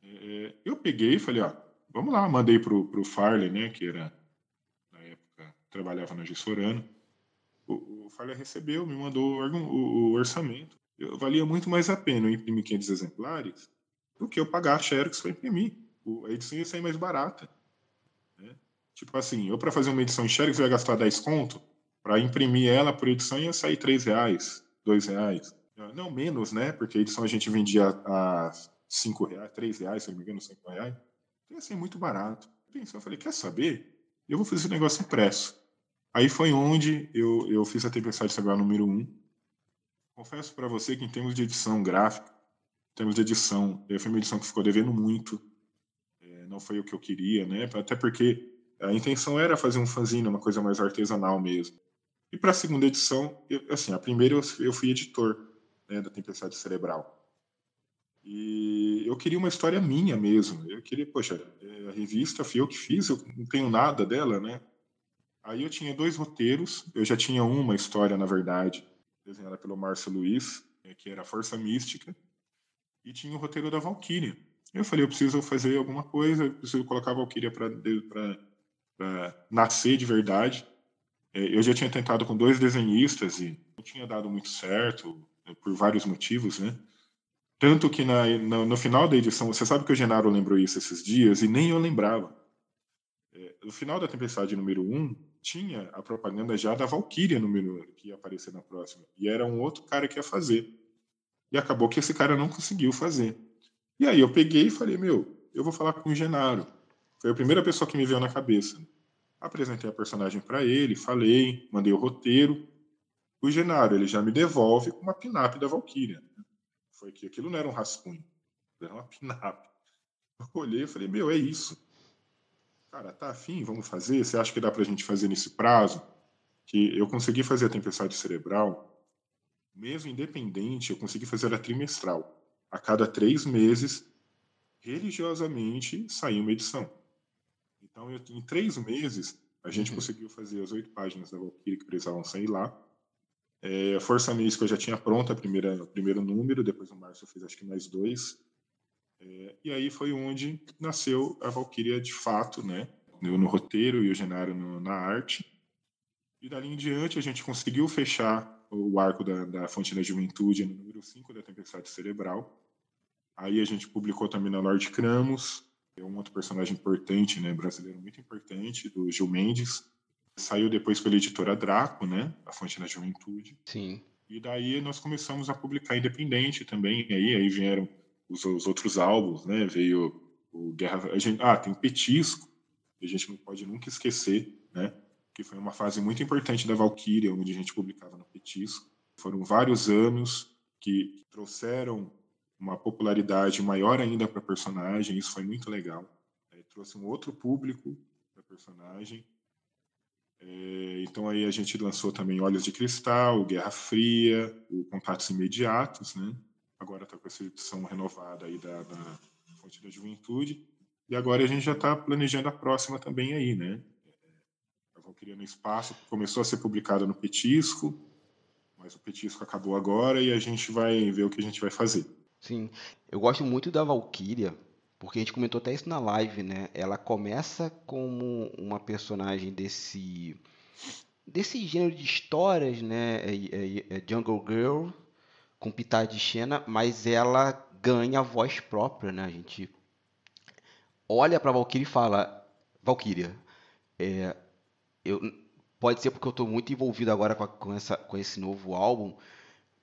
É, é, eu peguei e falei, ó, vamos lá, mandei pro, pro Farley, né, que era, na época, trabalhava na Juiz Forana o, o Falha recebeu, me mandou o, o, o orçamento. Eu, valia muito mais a pena eu imprimir 500 exemplares do que eu pagar a Xerox para imprimir. O, a edição ia sair mais barata. Tipo assim, eu para fazer uma edição em Xerox ia gastar 10 conto, para imprimir ela por edição ia sair 3 reais, 2 reais. Não, menos, né? Porque a edição a gente vendia a 5 reais, 3 reais, se não me engano, 5 reais. Então ia ser muito barato. Pensei, eu falei, quer saber? Eu vou fazer esse negócio impresso. Aí foi onde eu, eu fiz a Tempestade Sagrada número 1. Confesso para você que em termos de edição gráfica, em termos de edição, foi uma edição que ficou devendo muito. É, não foi o que eu queria, né? Até porque a intenção era fazer um fanzine, uma coisa mais artesanal mesmo. E para a segunda edição, eu, assim, a primeira eu, fui editor né, da Tempestade Cerebral. E eu queria uma história minha mesmo. Eu queria, poxa, é, a revista fui eu que fiz, eu não tenho nada dela, né? Aí eu tinha dois roteiros, eu já tinha uma história, na verdade, desenhada pelo Márcio Luiz, é, que era Força Mística, e tinha o roteiro da Valkyria. Eu falei, eu preciso fazer alguma coisa, eu preciso colocar a Valkyria para nascer de verdade. É, eu já tinha tentado com dois desenhistas e não tinha dado muito certo, é, por vários motivos, né? Tanto que na, no, no, final da edição, você sabe que o Genaro lembrou isso esses dias e nem eu lembrava. É, no final da Tempestade número 1, um, tinha a propaganda já da Valkyria número que ia aparecer na próxima. E era um outro cara que ia fazer. E acabou que esse cara não conseguiu fazer. E aí eu peguei e falei, meu, eu vou falar com o Genaro. Foi a primeira pessoa que me veio na cabeça. Apresentei a personagem para ele, falei, mandei o roteiro. O Genaro, ele já me devolve com uma pinap da Valkyria. Foi que aquilo não era um rascunho, era uma pinap. Eu olhei e falei, meu, é isso. Cara, tá afim? Vamos fazer? Você acha que dá pra gente fazer nesse prazo? Que eu consegui fazer a tempestade cerebral, mesmo independente, eu consegui fazer a trimestral. A cada três meses, religiosamente, saiu uma edição. Então, eu, em três meses, a gente uhum. conseguiu fazer as oito páginas da Valkyrie que precisavam sair lá. É, Força Mística eu já tinha pronta a primeira, o primeiro número, depois o Márcio fez acho que mais dois. É, e aí foi onde nasceu a Valkyria de fato, né? Eu no roteiro e o Genaro no, na arte. E dali em diante a gente conseguiu fechar o arco da, da Fonte da Juventude no número 5 da Tempestade Cerebral. Aí a gente publicou também na Lord Cramos, é um outro personagem importante, né, brasileiro muito importante, do Gil Mendes. Saiu depois pela editora Draco, né? A Fonte da Juventude. Sim. E daí nós começamos a publicar independente também. E aí, aí vieram os, os, outros álbuns, né? Veio o Guerra. A gente, ah, tem Petisco, que a gente não pode nunca esquecer, né? Que foi uma fase muito importante da Valkyria, onde a gente publicava no Petisco. Foram vários anos que trouxeram uma popularidade maior ainda para a personagem. Isso foi muito legal. É, trouxe um outro público para a personagem é, então aí a gente lançou também Olhos de Cristal, Guerra Fria, o Contatos Imediatos, né? Agora está com essa edição renovada aí da, da Fonte da Juventude. E agora a gente já está planejando a próxima também aí, né? A Valkyria no Espaço começou a ser publicada no Petisco, mas o Petisco acabou agora e a gente vai ver o que a gente vai fazer. Sim, eu gosto muito da Valkyria porque a gente comentou até isso na live, né? Ela começa como uma personagem desse desse gênero de histórias, né? É, é, é Jungle Girl com pitada de Xena, mas ela ganha voz própria, né? A gente olha para Valkyria e fala: Valkyria, é, eu, pode ser porque eu estou muito envolvido agora com, a, com, essa, com esse novo álbum,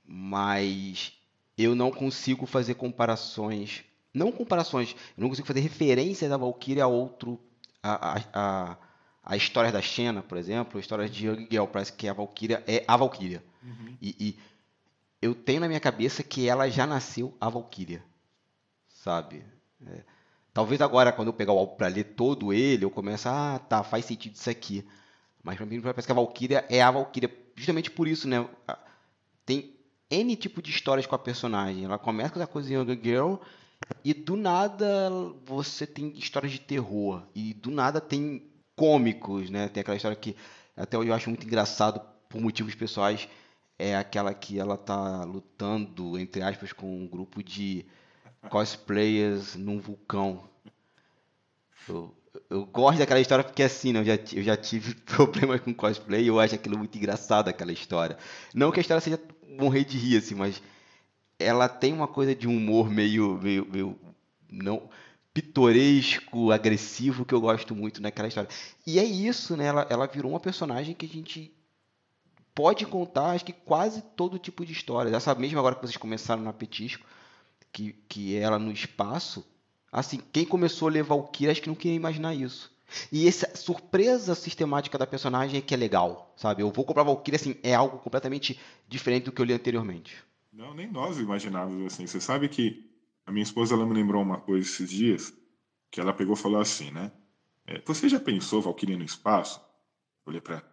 mas eu não consigo fazer comparações não comparações, eu não consigo fazer referência da Valkyria a outro, a, a, a, a história da Xena, por exemplo, a história de Young Girl, parece que a Valkyria é a Valkyria. Uhum. E, e, eu tenho na minha cabeça que ela já nasceu a Valkyria, sabe? É, talvez agora, quando eu pegar o álbum para ler todo ele, eu comece, ah, tá, faz sentido isso aqui. Mas para mim parece que a Valkyria é a Valkyria, justamente por isso, né? Tem N tipo de histórias com a personagem. Ela começa com a coisa de Young Girl, e do nada você tem histórias de terror. E do nada tem cômicos, né? Tem aquela história que até eu acho muito engraçado por motivos pessoais. É aquela que ela tá lutando, entre aspas, com um grupo de cosplayers num vulcão. Eu, eu gosto daquela história porque assim, né, eu, já, eu já tive problemas com cosplay e eu acho aquilo muito engraçado, aquela história. Não que a história seja morrer de rir, assim, mas ela tem uma coisa de humor meio, meio, meio não pitoresco, agressivo que eu gosto muito naquela história. E é isso, né? Ela, ela virou uma personagem que a gente pode contar, acho que quase todo tipo de história. Essa mesma agora que vocês começaram na Petisco, que, que é ela no espaço, assim, quem começou a levar o Kira, acho que não queria imaginar isso. E essa surpresa sistemática da personagem é que é legal, sabe? Eu vou comprar Valkyrie, assim, é algo completamente diferente do que eu li anteriormente. Não, nem nós imaginávamos assim. Você sabe que a minha esposa ela me lembrou uma coisa esses dias, que ela pegou e falou assim, né? É, você já pensou Valkyria no espaço? Eu olhei para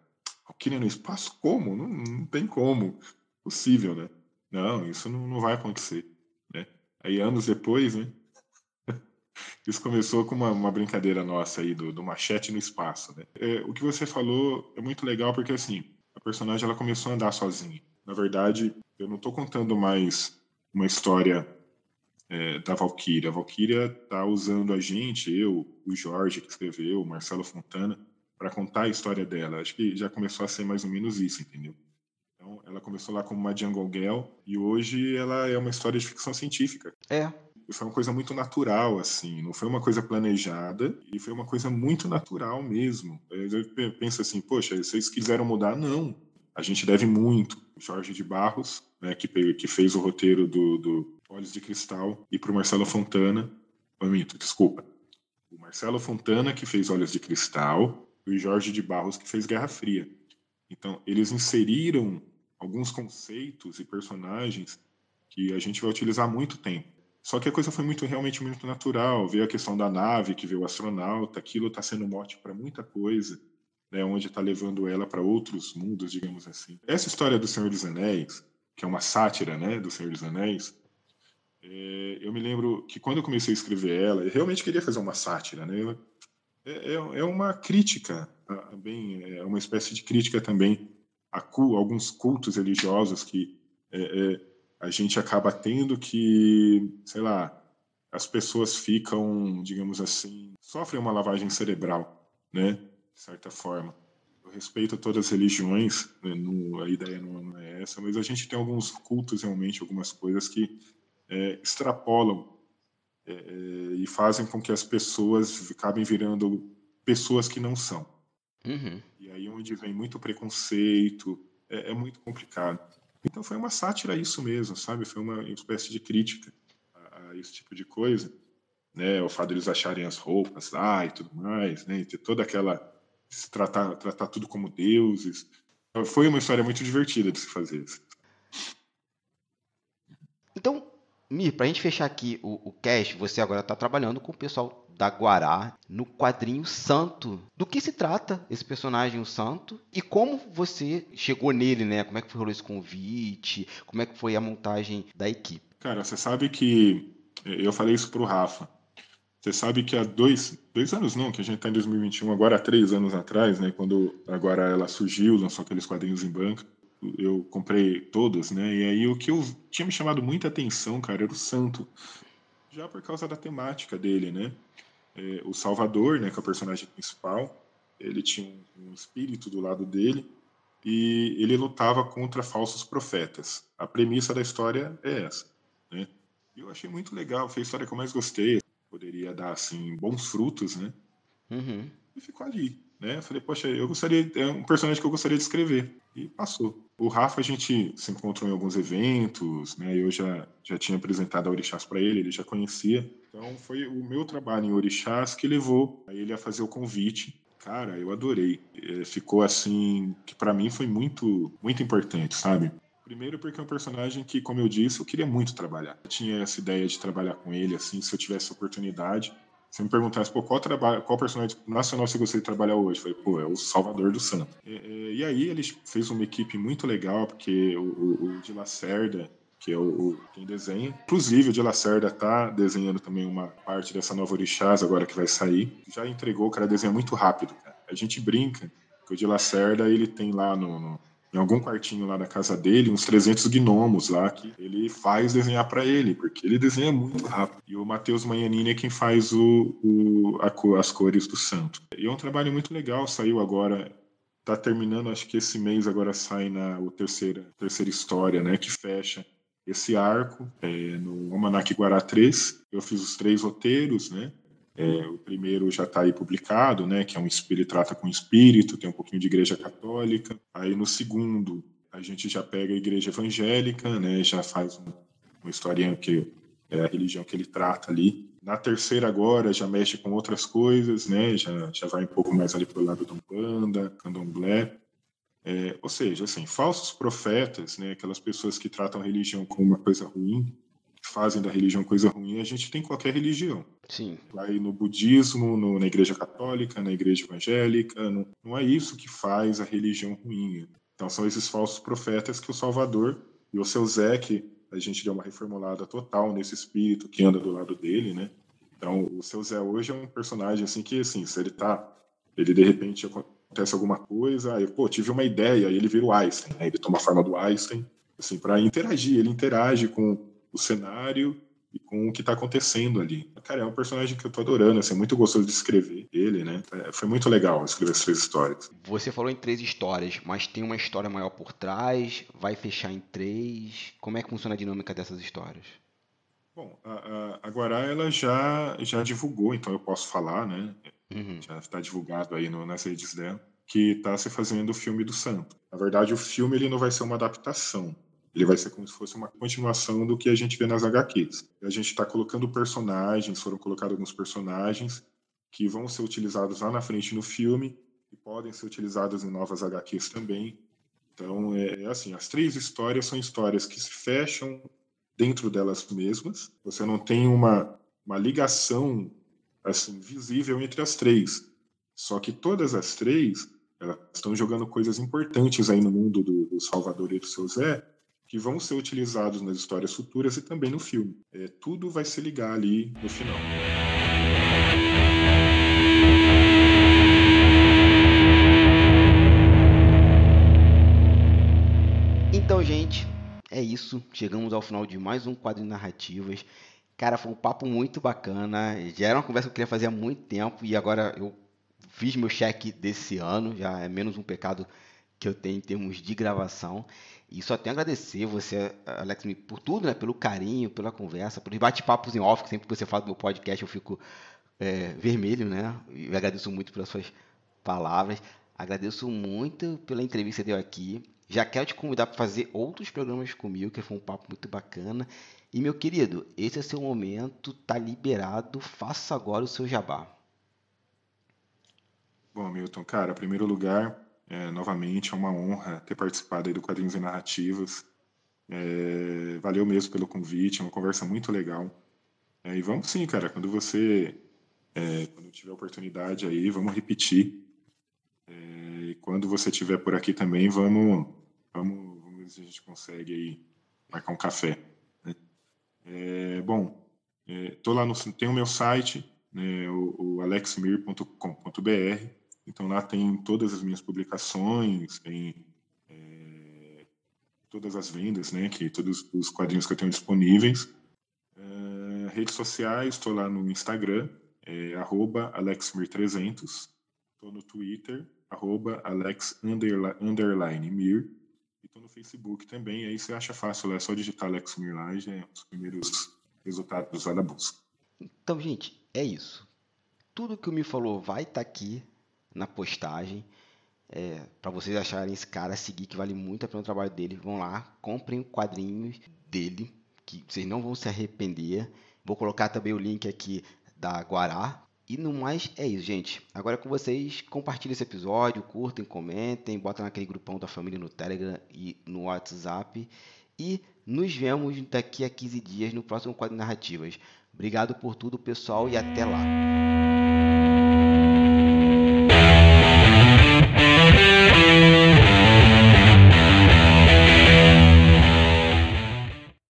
Valkyria no espaço? Como? Não, não tem como. Possível, né? Não, isso não, não vai acontecer. Né? Aí anos depois, né? Isso começou com uma, uma, brincadeira nossa aí do, do machete no espaço, né? É, o que você falou é muito legal porque assim a personagem ela começou a andar sozinha. Na verdade, eu não estou contando mais uma história é, da Valkyria. A Valkyria está usando a gente, eu, o Jorge que escreveu, o Marcelo Fontana, para contar a história dela. Acho que já começou a ser mais ou menos isso, entendeu? Então, ela começou lá como uma Jungle Girl e hoje ela é uma história de ficção científica. É. E foi uma coisa muito natural, assim, não foi uma coisa planejada e foi uma coisa muito natural mesmo. Eu penso assim, poxa, vocês quiseram mudar? Não. A gente deve muito. Jorge de Barros, né, que, que fez o roteiro do, do Olhos de Cristal, e para o Marcelo Fontana, oh, desculpa, o Marcelo Fontana, que fez Olhos de Cristal, e o Jorge de Barros, que fez Guerra Fria. Então, eles inseriram alguns conceitos e personagens que a gente vai utilizar muito tempo. Só que a coisa foi muito realmente muito natural. Veio a questão da nave, que veio o astronauta, aquilo está sendo mote para muita coisa, né, onde está levando ela para outros mundos, digamos assim. Essa história do Senhor dos Anéis, que é uma sátira, né, do Senhor dos Anéis, é, eu me lembro que quando eu comecei a escrever ela, eu realmente queria fazer uma sátira, né? É, é, é uma crítica também, é uma espécie de crítica também a alguns cultos religiosos que é, é, a gente acaba tendo que, sei lá, as pessoas ficam, digamos assim, sofrem uma lavagem cerebral, né? De certa forma. Eu respeito todas as religiões, né? no, a ideia não, não, é essa, mas a gente tem alguns cultos realmente, algumas coisas que é, extrapolam é, é, e fazem com que as pessoas acabem virando pessoas que não são. Uhum. E aí onde vem muito preconceito, é, é, muito complicado. Então foi uma sátira isso mesmo, sabe? Foi uma espécie de crítica a, a esse tipo de coisa, né? O fato de eles acharem as roupas lá e tudo mais, né? E ter toda aquela se tratar tratar tudo como deuses. Foi uma história muito divertida de se fazer. Então, Mi, para a gente fechar aqui o, o cast, você agora está trabalhando com o pessoal da Guará no quadrinho Santo. Do que se trata esse personagem, o Santo? E como você chegou nele, né? Como é que foi esse convite? Como é que foi a montagem da equipe? Cara, você sabe que eu falei isso pro Rafa. Você sabe que há dois, dois anos não, que a gente está em 2021, agora há três anos atrás, né? Quando agora ela surgiu, lançou aqueles quadrinhos em banca eu comprei todos, né? E aí o que eu tinha me chamado muita atenção, cara, era o santo. Já por causa da temática dele, né? É, o Salvador, né, que é o personagem principal, ele tinha um espírito do lado dele e ele lutava contra falsos profetas. A premissa da história é essa, né? E eu achei muito legal, foi a história que eu mais gostei. Poderia dar, assim, bons frutos, né? Uhum. E ficou ali, né? Eu falei, poxa, eu gostaria, é um personagem que eu gostaria de escrever. E passou. O Rafa, a gente se encontrou em alguns eventos, né? Eu já, já tinha apresentado a Orixás para ele, ele já conhecia. Então, foi o meu trabalho em Orixás que levou ele a fazer o convite. Cara, eu adorei. É, ficou assim, que para mim foi muito, muito importante, sabe? Primeiro porque é um personagem que, como eu disse, eu queria muito trabalhar. Eu tinha essa ideia de trabalhar com ele, assim, se eu tivesse oportunidade. Se me perguntasse, pô, qual, trabalho, qual personagem nacional você gostaria de trabalhar hoje? Eu falei, pô, é o Salvador do Santo. E, e aí ele fez uma equipe muito legal, porque o, o, o de Lacerda, que é o, o, quem desenha. Inclusive, o de Lacerda tá desenhando também uma parte dessa nova Orixás agora que vai sair. Já entregou, o cara desenha muito rápido. Cara. A gente brinca que o de Lacerda, ele tem lá no, no em algum quartinho lá da casa dele, uns 300 gnomos lá que ele faz desenhar para ele, porque ele desenha muito rápido. E o Matheus Manhanini é quem faz o, o a, as cores do santo. E é um trabalho muito legal, saiu agora tá terminando, acho que esse mês agora sai na o terceira, terceira história, né, que fecha esse arco é, no Almanac Guará 3. Eu fiz os três roteiros, né? É, o primeiro já está aí publicado, né, que é um espírito trata com espírito, tem um pouquinho de igreja católica. Aí no segundo a gente já pega a igreja evangélica, né, já faz um, uma historinha que é a religião que ele trata ali. Na terceira agora já mexe com outras coisas, né, já, já vai um pouco mais ali pro lado do Umbanda, Candomblé. É, ou seja, assim, falsos profetas, né, aquelas pessoas que tratam a religião como uma coisa ruim, fazem da religião coisa ruim, a gente tem qualquer religião. Sim. Vai no budismo, no, na igreja católica, na igreja evangélica, não, não é isso que faz a religião ruim. Então são esses falsos profetas que o Salvador e o seu Zé, que a gente deu uma reformulada total nesse espírito que anda do lado dele, né? Então o seu Zé hoje é um personagem assim que, assim, se ele tá, ele de repente acontece alguma coisa, aí, pô, tive uma ideia, aí ele vira o Einstein, né? ele toma a forma do Einstein, assim, para interagir, ele interage com o cenário e com o que está acontecendo ali. Cara, é um personagem que eu tô adorando, assim, é muito gostoso de escrever ele, né? É, foi muito legal escrever essas três histórias. Você falou em três histórias, mas tem uma história maior por trás, vai fechar em três. Como é que funciona a dinâmica dessas histórias? Bom, a, a, a Guará, ela já, já divulgou, então eu posso falar, né? Uhum. Já está divulgado aí no, nas redes dela, que está se fazendo o filme do Santo. Na verdade, o filme ele não vai ser uma adaptação, ele vai ser como se fosse uma continuação do que a gente vê nas HQs. A gente está colocando personagens, foram colocados alguns personagens que vão ser utilizados lá na frente no filme e podem ser utilizados em novas HQs também. Então, é, é assim, as três histórias são histórias que se fecham dentro delas mesmas. Você não tem uma, uma ligação assim visível entre as três. Só que todas as três elas estão jogando coisas importantes aí no mundo do, do Salvador e do seu Zé que vão ser utilizados nas histórias futuras e também no filme. É, tudo vai se ligar ali no final. Então, gente, é isso. Chegamos ao final de mais um quadro de narrativas. Cara, foi um papo muito bacana. Já era uma conversa que eu queria fazer há muito tempo e agora eu fiz meu cheque desse ano. Já é menos um pecado que eu tenho em termos de gravação. E só tenho a agradecer você, Alex, por tudo, né? Pelo carinho, pela conversa, pelos bate-papos em off, que sempre que você fala do meu podcast eu fico é, vermelho, né? E agradeço muito pelas suas palavras. Agradeço muito pela entrevista que deu aqui. Já quero te convidar para fazer outros programas comigo, que foi um papo muito bacana. E, meu querido, esse é seu momento, tá liberado, faça agora o seu jabá. Bom, Milton, cara, primeiro lugar, é, novamente, é uma honra ter participado aí do Quadrinhos e Narrativas. É, valeu mesmo pelo convite, é uma conversa muito legal. É, e vamos sim, cara, quando você é, quando tiver oportunidade aí, vamos repetir. É, e quando você estiver por aqui também, vamos, vamos, vamos ver se a gente consegue aí marcar um café. Né? É, bom, tô lá no, tem o meu site, né, o, o alexmir.com.br então lá tem todas as minhas publicações, tem é, todas as vendas, né, que todos os quadrinhos que eu tenho disponíveis. É, redes sociais, estou lá no Instagram, é, AlexMir300. Estou no Twitter, arroba. E estou no Facebook também, aí você acha fácil, é só digitar Alex Mir lá e já é os primeiros resultados lá da busca. Então, gente, é isso. Tudo que o Me falou vai estar tá aqui na postagem. É, para vocês acharem esse cara, seguir, que vale muito a pena o trabalho dele. Vão lá, comprem quadrinhos dele, que vocês não vão se arrepender. Vou colocar também o link aqui da Guará. E no mais é isso, gente. Agora é com vocês, compartilhem esse episódio, curtem, comentem, botem naquele grupão da família no Telegram e no WhatsApp. E nos vemos daqui a 15 dias no próximo quadro narrativas. Obrigado por tudo, pessoal, e até lá.